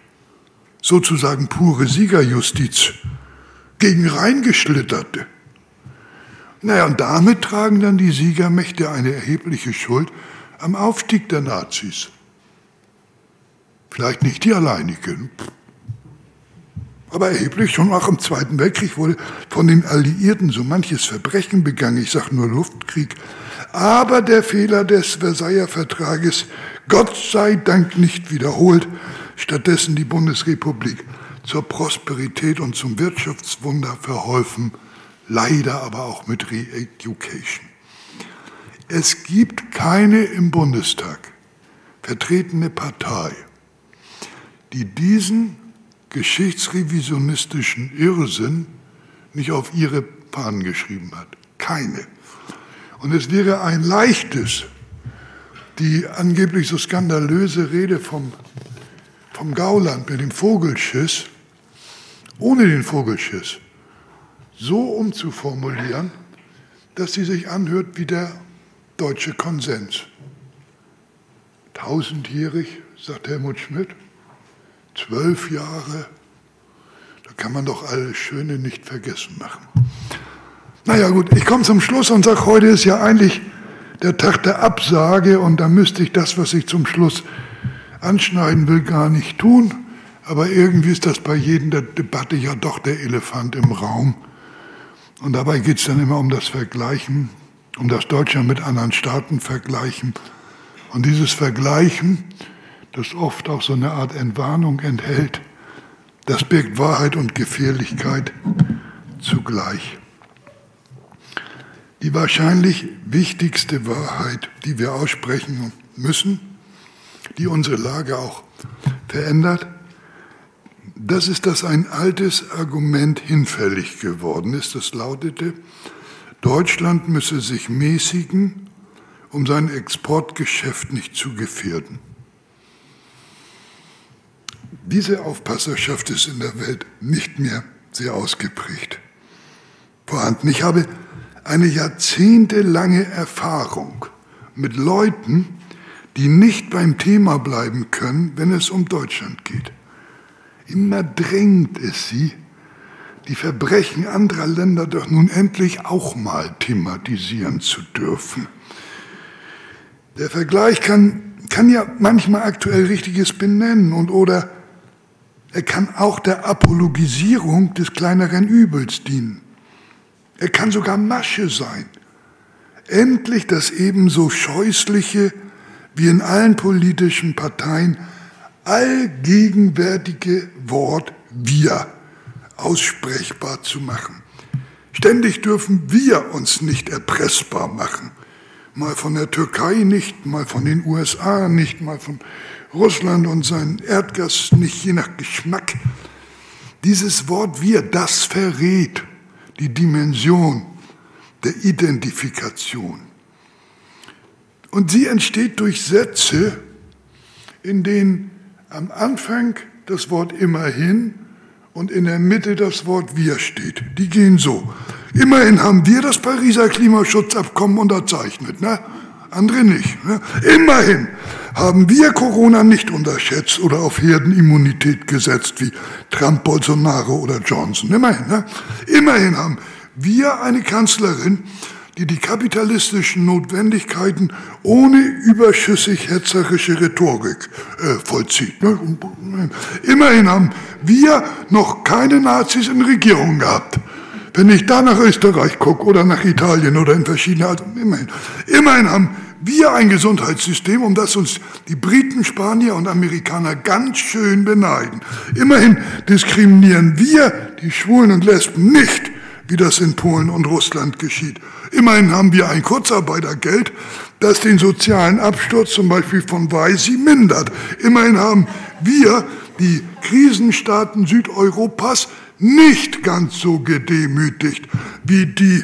Sozusagen pure Siegerjustiz gegen Reingeschlitterte. Naja, und damit tragen dann die Siegermächte eine erhebliche Schuld am Aufstieg der Nazis. Vielleicht nicht die alleinigen, aber erheblich. Schon auch im Zweiten Weltkrieg wurde von den Alliierten so manches Verbrechen begangen. Ich sage nur Luftkrieg. Aber der Fehler des Versailler Vertrages, Gott sei Dank nicht wiederholt, stattdessen die Bundesrepublik zur Prosperität und zum Wirtschaftswunder verholfen, leider aber auch mit Re-Education. Es gibt keine im Bundestag vertretene Partei, die diesen geschichtsrevisionistischen Irrsinn nicht auf ihre Fahnen geschrieben hat. Keine. Und es wäre ein leichtes, die angeblich so skandalöse Rede vom, vom Gauland mit dem Vogelschiss, ohne den Vogelschiss, so umzuformulieren, dass sie sich anhört wie der deutsche Konsens. Tausendjährig, sagt Helmut Schmidt, zwölf Jahre, da kann man doch alles Schöne nicht vergessen machen. Naja gut, ich komme zum Schluss und sage, heute ist ja eigentlich der Tag der Absage und da müsste ich das, was ich zum Schluss anschneiden will, gar nicht tun. Aber irgendwie ist das bei jeder Debatte ja doch der Elefant im Raum. Und dabei geht es dann immer um das Vergleichen, um das Deutschland mit anderen Staaten vergleichen. Und dieses Vergleichen, das oft auch so eine Art Entwarnung enthält, das birgt Wahrheit und Gefährlichkeit zugleich. Die wahrscheinlich wichtigste Wahrheit, die wir aussprechen müssen, die unsere Lage auch verändert, das ist, dass ein altes Argument hinfällig geworden ist. Das lautete, Deutschland müsse sich mäßigen, um sein Exportgeschäft nicht zu gefährden. Diese Aufpasserschaft ist in der Welt nicht mehr sehr ausgeprägt vorhanden. Ich habe eine jahrzehntelange Erfahrung mit Leuten, die nicht beim Thema bleiben können, wenn es um Deutschland geht. Immer drängt es sie, die Verbrechen anderer Länder doch nun endlich auch mal thematisieren zu dürfen. Der Vergleich kann, kann ja manchmal aktuell Richtiges benennen und oder er kann auch der Apologisierung des kleineren Übels dienen. Er kann sogar Masche sein. Endlich das ebenso scheußliche wie in allen politischen Parteien allgegenwärtige Wort wir aussprechbar zu machen. Ständig dürfen wir uns nicht erpressbar machen. Mal von der Türkei nicht, mal von den USA nicht, mal von Russland und seinen Erdgas nicht, je nach Geschmack. Dieses Wort wir, das verrät die Dimension der Identifikation. Und sie entsteht durch Sätze, in denen am Anfang das Wort immerhin und in der Mitte das Wort wir steht. Die gehen so. Immerhin haben wir das Pariser Klimaschutzabkommen unterzeichnet, ne? Andere nicht. Ne? Immerhin haben wir Corona nicht unterschätzt oder auf Herdenimmunität gesetzt wie Trump, Bolsonaro oder Johnson. Immerhin. Ne? Immerhin haben wir eine Kanzlerin, die die kapitalistischen Notwendigkeiten ohne überschüssig hetzerische Rhetorik äh, vollzieht. Ne? Immerhin haben wir noch keine Nazis in Regierung gehabt. Wenn ich da nach Österreich gucke oder nach Italien oder in verschiedene, also immerhin, immerhin haben wir ein Gesundheitssystem, um das uns die Briten, Spanier und Amerikaner ganz schön beneiden. Immerhin diskriminieren wir die Schwulen und Lesben nicht wie das in Polen und Russland geschieht. Immerhin haben wir ein Kurzarbeitergeld, das den sozialen Absturz zum Beispiel von Weisi mindert. Immerhin haben wir, die Krisenstaaten Südeuropas, nicht ganz so gedemütigt wie die,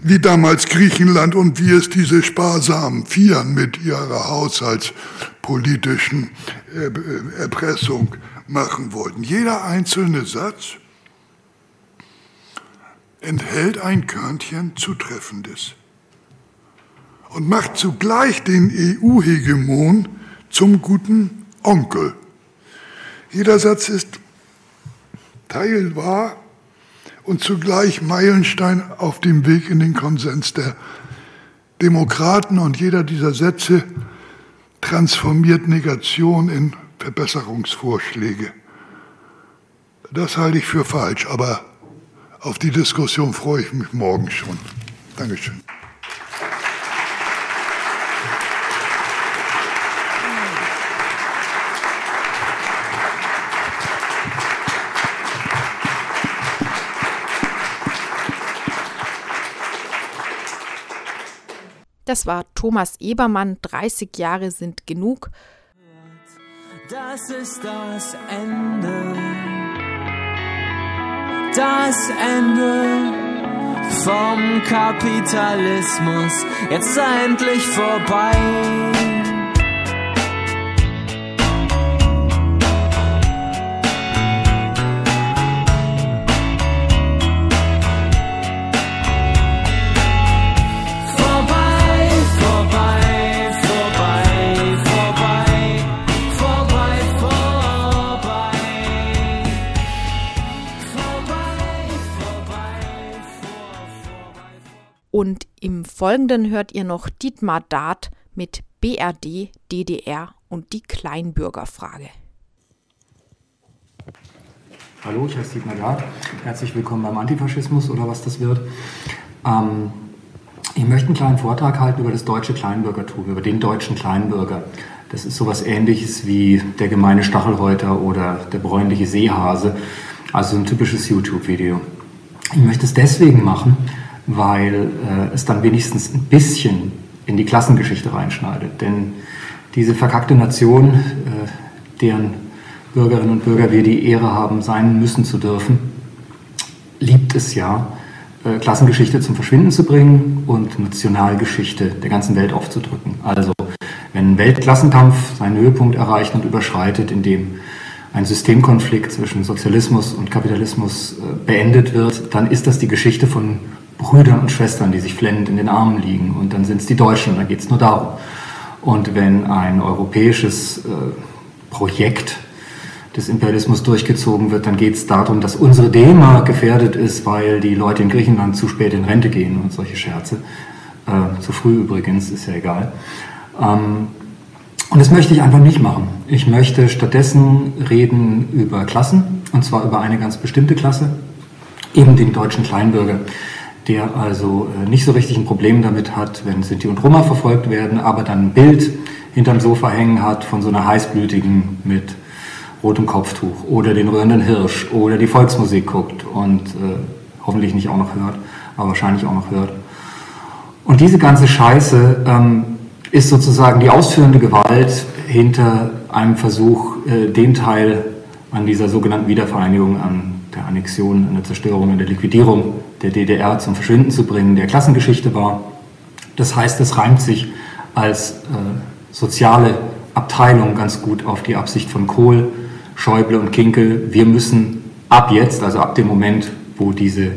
wie damals Griechenland und wie es diese sparsamen Vieren mit ihrer haushaltspolitischen Erpressung machen wollten. Jeder einzelne Satz enthält ein Körnchen Zutreffendes und macht zugleich den EU-Hegemon zum guten Onkel. Jeder Satz ist teilwahr und zugleich Meilenstein auf dem Weg in den Konsens der Demokraten und jeder dieser Sätze transformiert Negation in Verbesserungsvorschläge. Das halte ich für falsch, aber auf die Diskussion freue ich mich morgen schon. Dankeschön. Das war Thomas Ebermann, 30 Jahre sind genug. Das ist das Ende das Ende vom Kapitalismus jetzt endlich vorbei. Und im Folgenden hört ihr noch Dietmar Dart mit BRD, DDR und die Kleinbürgerfrage. Hallo, ich heiße Dietmar Dart. Herzlich willkommen beim Antifaschismus oder was das wird. Ähm, ich möchte einen kleinen Vortrag halten über das deutsche Kleinbürgertum, über den deutschen Kleinbürger. Das ist sowas ähnliches wie der gemeine Stachelhäuter oder der bräunliche Seehase, also ein typisches YouTube-Video. Ich möchte es deswegen machen, weil äh, es dann wenigstens ein bisschen in die Klassengeschichte reinschneidet. Denn diese verkackte Nation, äh, deren Bürgerinnen und Bürger wir die Ehre haben, sein müssen zu dürfen, liebt es ja, äh, Klassengeschichte zum Verschwinden zu bringen und Nationalgeschichte der ganzen Welt aufzudrücken. Also wenn ein Weltklassenkampf seinen Höhepunkt erreicht und überschreitet, indem ein Systemkonflikt zwischen Sozialismus und Kapitalismus äh, beendet wird, dann ist das die Geschichte von Brüdern und Schwestern, die sich flennend in den Armen liegen. Und dann sind es die Deutschen, dann geht es nur darum. Und wenn ein europäisches äh, Projekt des Imperialismus durchgezogen wird, dann geht es darum, dass unsere D-Mark gefährdet ist, weil die Leute in Griechenland zu spät in Rente gehen und solche Scherze. Äh, zu früh übrigens, ist ja egal. Ähm, und das möchte ich einfach nicht machen. Ich möchte stattdessen reden über Klassen, und zwar über eine ganz bestimmte Klasse, eben den deutschen Kleinbürger, der also äh, nicht so richtig ein Problem damit hat, wenn Sinti und Roma verfolgt werden, aber dann ein Bild hinterm Sofa hängen hat von so einer heißblütigen mit rotem Kopftuch oder den rührenden Hirsch oder die Volksmusik guckt und äh, hoffentlich nicht auch noch hört, aber wahrscheinlich auch noch hört. Und diese ganze Scheiße ähm, ist sozusagen die ausführende Gewalt hinter einem Versuch, äh, den Teil an dieser sogenannten Wiedervereinigung, an der Annexion, an der Zerstörung, an der Liquidierung der DDR zum Verschwinden zu bringen, der Klassengeschichte war. Das heißt, es reimt sich als äh, soziale Abteilung ganz gut auf die Absicht von Kohl, Schäuble und Kinkel, wir müssen ab jetzt, also ab dem Moment, wo diese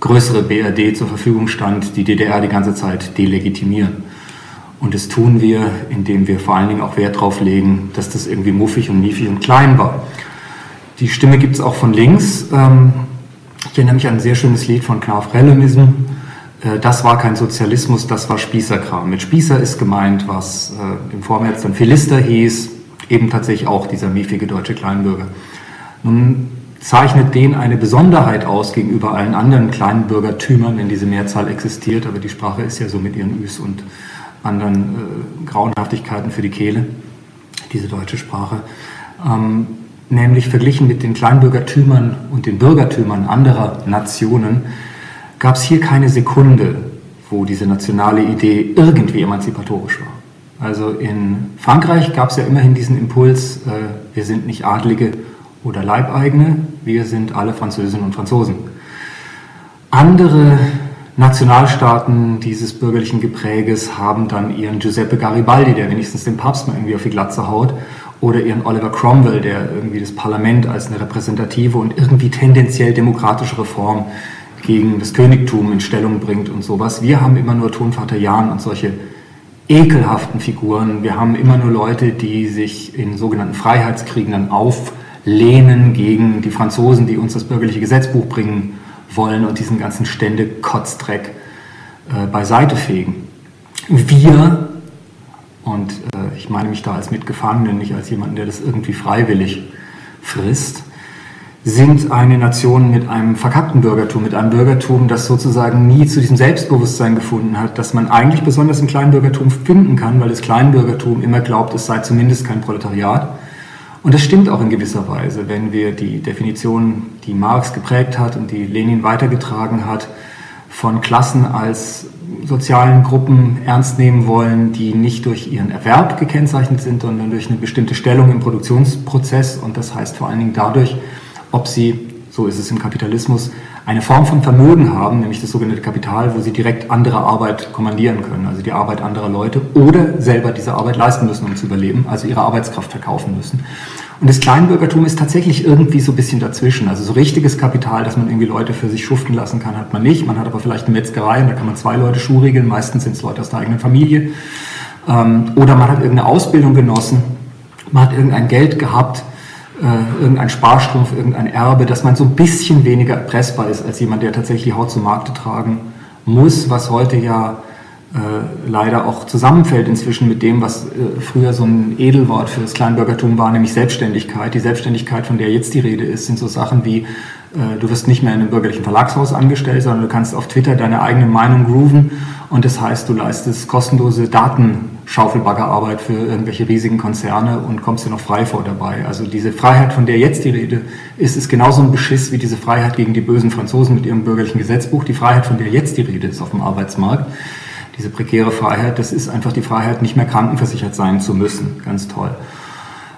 größere BRD zur Verfügung stand, die DDR die ganze Zeit delegitimieren. Und das tun wir, indem wir vor allen Dingen auch Wert darauf legen, dass das irgendwie muffig und miefig und klein war. Die Stimme gibt es auch von links. Ähm, ich erinnere mich an ein sehr schönes Lied von Knarf Rellemism. Äh, das war kein Sozialismus, das war Spießerkram. Mit Spießer ist gemeint, was äh, im Vormärz dann Philister hieß, eben tatsächlich auch dieser miefige deutsche Kleinbürger. Nun zeichnet den eine Besonderheit aus gegenüber allen anderen Kleinbürgertümern, wenn diese Mehrzahl existiert, aber die Sprache ist ja so mit ihren Üs und anderen äh, Grauenhaftigkeiten für die Kehle, diese deutsche Sprache. Ähm, nämlich verglichen mit den Kleinbürgertümern und den Bürgertümern anderer Nationen gab es hier keine Sekunde, wo diese nationale Idee irgendwie emanzipatorisch war. Also in Frankreich gab es ja immerhin diesen Impuls, äh, wir sind nicht Adlige oder Leibeigene, wir sind alle Französinnen und Franzosen. Andere Nationalstaaten dieses bürgerlichen Gepräges haben dann ihren Giuseppe Garibaldi, der wenigstens den Papst mal irgendwie auf die Glatze haut, oder ihren Oliver Cromwell, der irgendwie das Parlament als eine repräsentative und irgendwie tendenziell demokratische Reform gegen das Königtum in Stellung bringt und sowas. Wir haben immer nur Tonvater Jan und solche ekelhaften Figuren. Wir haben immer nur Leute, die sich in sogenannten Freiheitskriegen dann auflehnen gegen die Franzosen, die uns das bürgerliche Gesetzbuch bringen wollen und diesen ganzen Stände-Kotzdreck äh, beiseite fegen. Wir, und äh, ich meine mich da als Mitgefangenen, nicht als jemanden, der das irgendwie freiwillig frisst, sind eine Nation mit einem verkackten Bürgertum, mit einem Bürgertum, das sozusagen nie zu diesem Selbstbewusstsein gefunden hat, das man eigentlich besonders im Kleinbürgertum finden kann, weil das Kleinbürgertum immer glaubt, es sei zumindest kein Proletariat. Und das stimmt auch in gewisser Weise, wenn wir die Definition, die Marx geprägt hat und die Lenin weitergetragen hat, von Klassen als sozialen Gruppen ernst nehmen wollen, die nicht durch ihren Erwerb gekennzeichnet sind, sondern durch eine bestimmte Stellung im Produktionsprozess. Und das heißt vor allen Dingen dadurch, ob sie, so ist es im Kapitalismus, eine Form von Vermögen haben, nämlich das sogenannte Kapital, wo sie direkt andere Arbeit kommandieren können, also die Arbeit anderer Leute, oder selber diese Arbeit leisten müssen, um zu überleben, also ihre Arbeitskraft verkaufen müssen. Und das Kleinbürgertum ist tatsächlich irgendwie so ein bisschen dazwischen. Also so richtiges Kapital, dass man irgendwie Leute für sich schuften lassen kann, hat man nicht. Man hat aber vielleicht eine Metzgerei und da kann man zwei Leute schuhriegeln. Meistens sind es Leute aus der eigenen Familie. Ähm, oder man hat irgendeine Ausbildung genossen. Man hat irgendein Geld gehabt äh, irgendein Sparstrumpf, irgendein Erbe, dass man so ein bisschen weniger erpressbar ist als jemand, der tatsächlich die Haut zum Markte tragen muss, was heute ja äh, leider auch zusammenfällt inzwischen mit dem, was äh, früher so ein Edelwort für das Kleinbürgertum war, nämlich Selbstständigkeit. Die Selbstständigkeit, von der jetzt die Rede ist, sind so Sachen wie, äh, du wirst nicht mehr in einem bürgerlichen Verlagshaus angestellt, sondern du kannst auf Twitter deine eigene Meinung grooven und das heißt, du leistest kostenlose Daten Schaufelbaggerarbeit für irgendwelche riesigen Konzerne und kommst dir noch frei vor dabei. Also diese Freiheit, von der jetzt die Rede ist, ist genauso ein Beschiss wie diese Freiheit gegen die bösen Franzosen mit ihrem bürgerlichen Gesetzbuch. Die Freiheit, von der jetzt die Rede ist auf dem Arbeitsmarkt, diese prekäre Freiheit, das ist einfach die Freiheit, nicht mehr krankenversichert sein zu müssen. Ganz toll.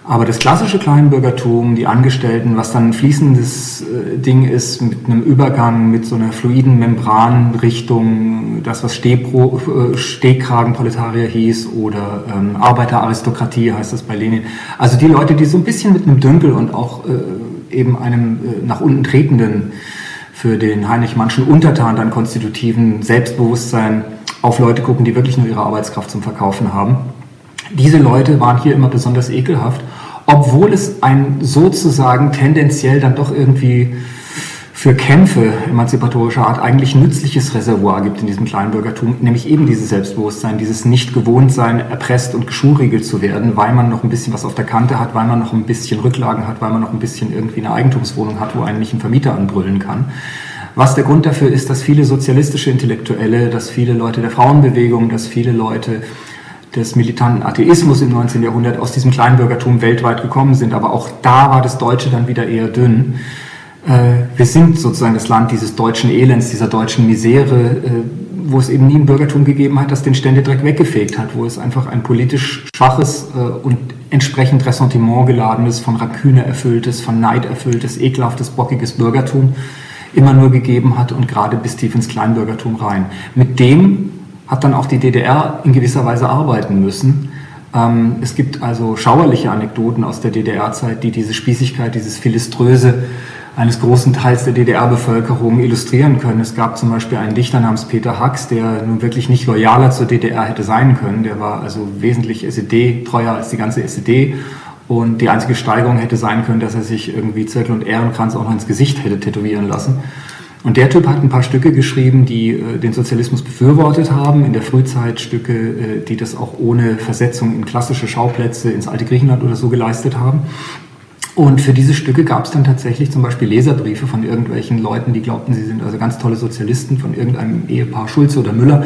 Aber das klassische Kleinbürgertum, die Angestellten, was dann ein fließendes äh, Ding ist mit einem Übergang, mit so einer fluiden Membran Richtung das, was äh, Stehkragenproletarier hieß oder ähm, Arbeiteraristokratie heißt das bei Lenin. Also die Leute, die so ein bisschen mit einem Dünkel und auch äh, eben einem äh, nach unten tretenden, für den Heinrich Mannschen Untertan dann konstitutiven Selbstbewusstsein auf Leute gucken, die wirklich nur ihre Arbeitskraft zum Verkaufen haben. Diese Leute waren hier immer besonders ekelhaft, obwohl es ein sozusagen tendenziell dann doch irgendwie für Kämpfe emanzipatorischer Art eigentlich nützliches Reservoir gibt in diesem Kleinbürgertum, nämlich eben dieses Selbstbewusstsein, dieses Nicht-Gewohntsein, erpresst und geschulriegelt zu werden, weil man noch ein bisschen was auf der Kante hat, weil man noch ein bisschen Rücklagen hat, weil man noch ein bisschen irgendwie eine Eigentumswohnung hat, wo einen nicht ein Vermieter anbrüllen kann. Was der Grund dafür ist, dass viele sozialistische Intellektuelle, dass viele Leute der Frauenbewegung, dass viele Leute des militanten Atheismus im 19. Jahrhundert aus diesem Kleinbürgertum weltweit gekommen sind. Aber auch da war das Deutsche dann wieder eher dünn. Äh, wir sind sozusagen das Land dieses deutschen Elends, dieser deutschen Misere, äh, wo es eben nie ein Bürgertum gegeben hat, das den Ständedreck weggefegt hat, wo es einfach ein politisch schwaches äh, und entsprechend Ressentiment geladenes, von Raküne erfülltes, von Neid erfülltes, ekelhaftes, bockiges Bürgertum immer nur gegeben hat und gerade bis tief ins Kleinbürgertum rein. Mit dem hat dann auch die DDR in gewisser Weise arbeiten müssen. Ähm, es gibt also schauerliche Anekdoten aus der DDR-Zeit, die diese Spießigkeit, dieses Philiströse eines großen Teils der DDR-Bevölkerung illustrieren können. Es gab zum Beispiel einen Dichter namens Peter Hacks, der nun wirklich nicht loyaler zur DDR hätte sein können. Der war also wesentlich SED-treuer als die ganze SED. Und die einzige Steigerung hätte sein können, dass er sich irgendwie Zirkel und Ehrenkranz auch noch ins Gesicht hätte tätowieren lassen. Und der Typ hat ein paar Stücke geschrieben, die äh, den Sozialismus befürwortet haben, in der Frühzeit Stücke, äh, die das auch ohne Versetzung in klassische Schauplätze ins alte Griechenland oder so geleistet haben. Und für diese Stücke gab es dann tatsächlich zum Beispiel Leserbriefe von irgendwelchen Leuten, die glaubten, sie sind also ganz tolle Sozialisten, von irgendeinem Ehepaar Schulze oder Müller,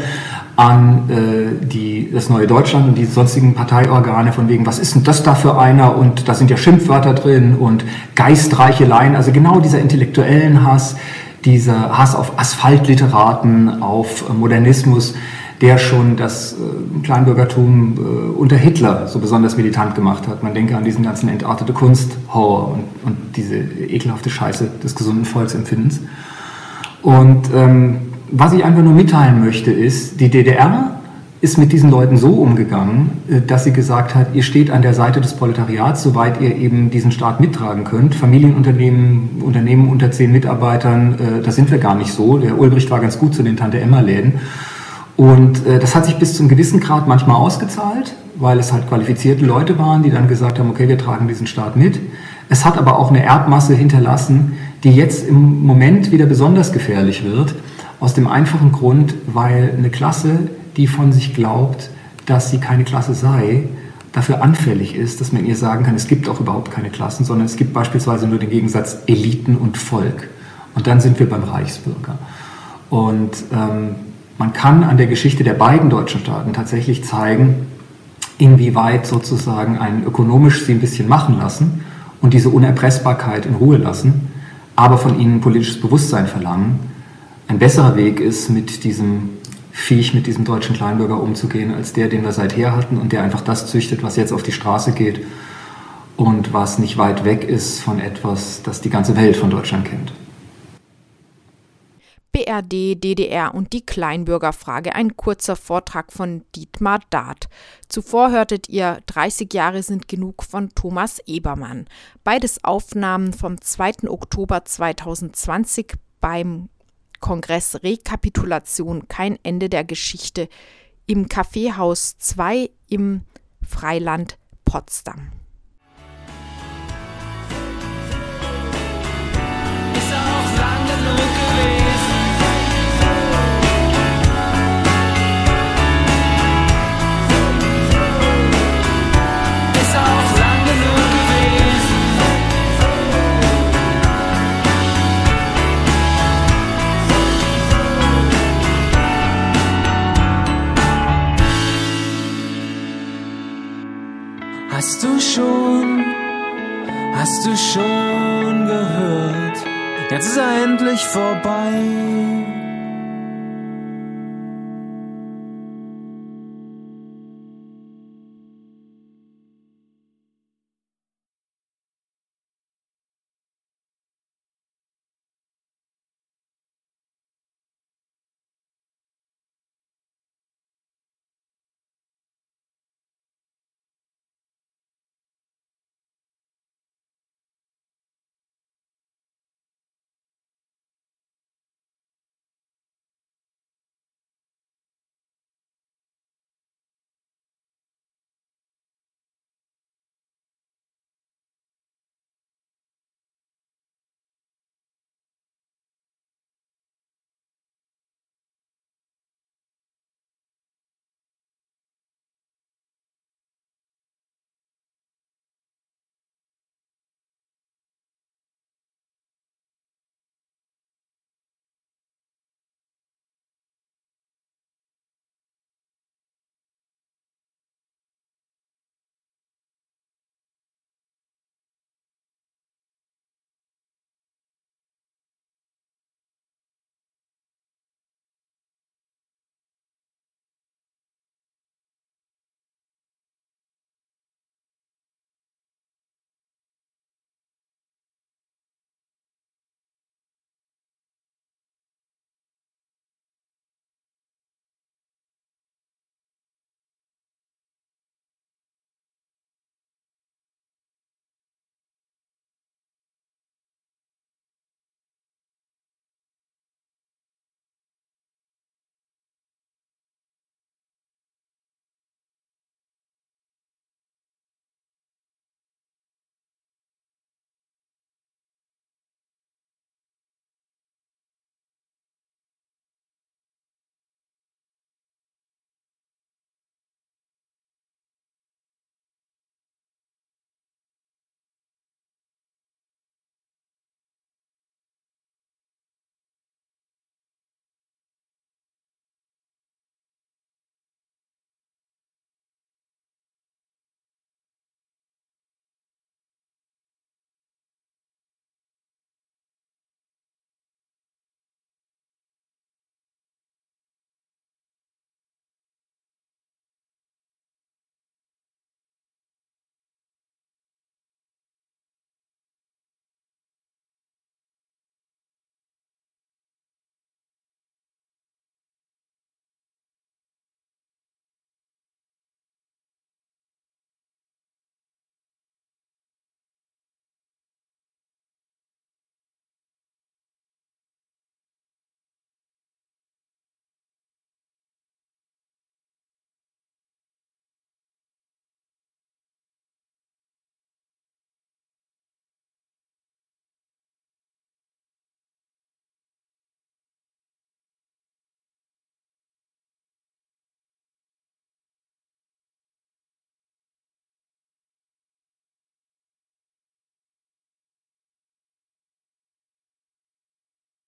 an äh, die, das neue Deutschland und die sonstigen Parteiorgane von wegen, was ist denn das da für einer? Und da sind ja Schimpfwörter drin und Geistreicheleien, also genau dieser intellektuellen Hass, dieser Hass auf Asphaltliteraten, auf Modernismus, der schon das äh, Kleinbürgertum äh, unter Hitler so besonders militant gemacht hat. Man denke an diesen ganzen entartete Kunst-Horror und, und, diese ekelhafte Scheiße des gesunden Volksempfindens. Und ähm, was ich einfach nur mitteilen möchte, ist, die DDR ist mit diesen Leuten so umgegangen, äh, dass sie gesagt hat, ihr steht an der Seite des Proletariats, soweit ihr eben diesen Staat mittragen könnt. Familienunternehmen, Unternehmen unter zehn Mitarbeitern, äh, da sind wir gar nicht so. Der Ulbricht war ganz gut zu den Tante-Emma-Läden. Und äh, das hat sich bis zu einem gewissen Grad manchmal ausgezahlt, weil es halt qualifizierte Leute waren, die dann gesagt haben, okay, wir tragen diesen Staat mit. Es hat aber auch eine Erbmasse hinterlassen, die jetzt im Moment wieder besonders gefährlich wird, aus dem einfachen Grund, weil eine Klasse, die von sich glaubt, dass sie keine Klasse sei, dafür anfällig ist, dass man ihr sagen kann, es gibt auch überhaupt keine Klassen, sondern es gibt beispielsweise nur den Gegensatz Eliten und Volk. Und dann sind wir beim Reichsbürger. Und ähm, man kann an der Geschichte der beiden deutschen Staaten tatsächlich zeigen, inwieweit sozusagen ein ökonomisch sie ein bisschen machen lassen und diese Unerpressbarkeit in Ruhe lassen, aber von ihnen politisches Bewusstsein verlangen, ein besserer Weg ist, mit diesem Viech, mit diesem deutschen Kleinbürger umzugehen, als der, den wir seither hatten und der einfach das züchtet, was jetzt auf die Straße geht und was nicht weit weg ist von etwas, das die ganze Welt von Deutschland kennt. BRD, DDR und die Kleinbürgerfrage, ein kurzer Vortrag von Dietmar Dart. Zuvor hörtet ihr 30 Jahre sind genug von Thomas Ebermann. Beides Aufnahmen vom 2. Oktober 2020 beim Kongress Rekapitulation Kein Ende der Geschichte im Kaffeehaus 2 im Freiland Potsdam.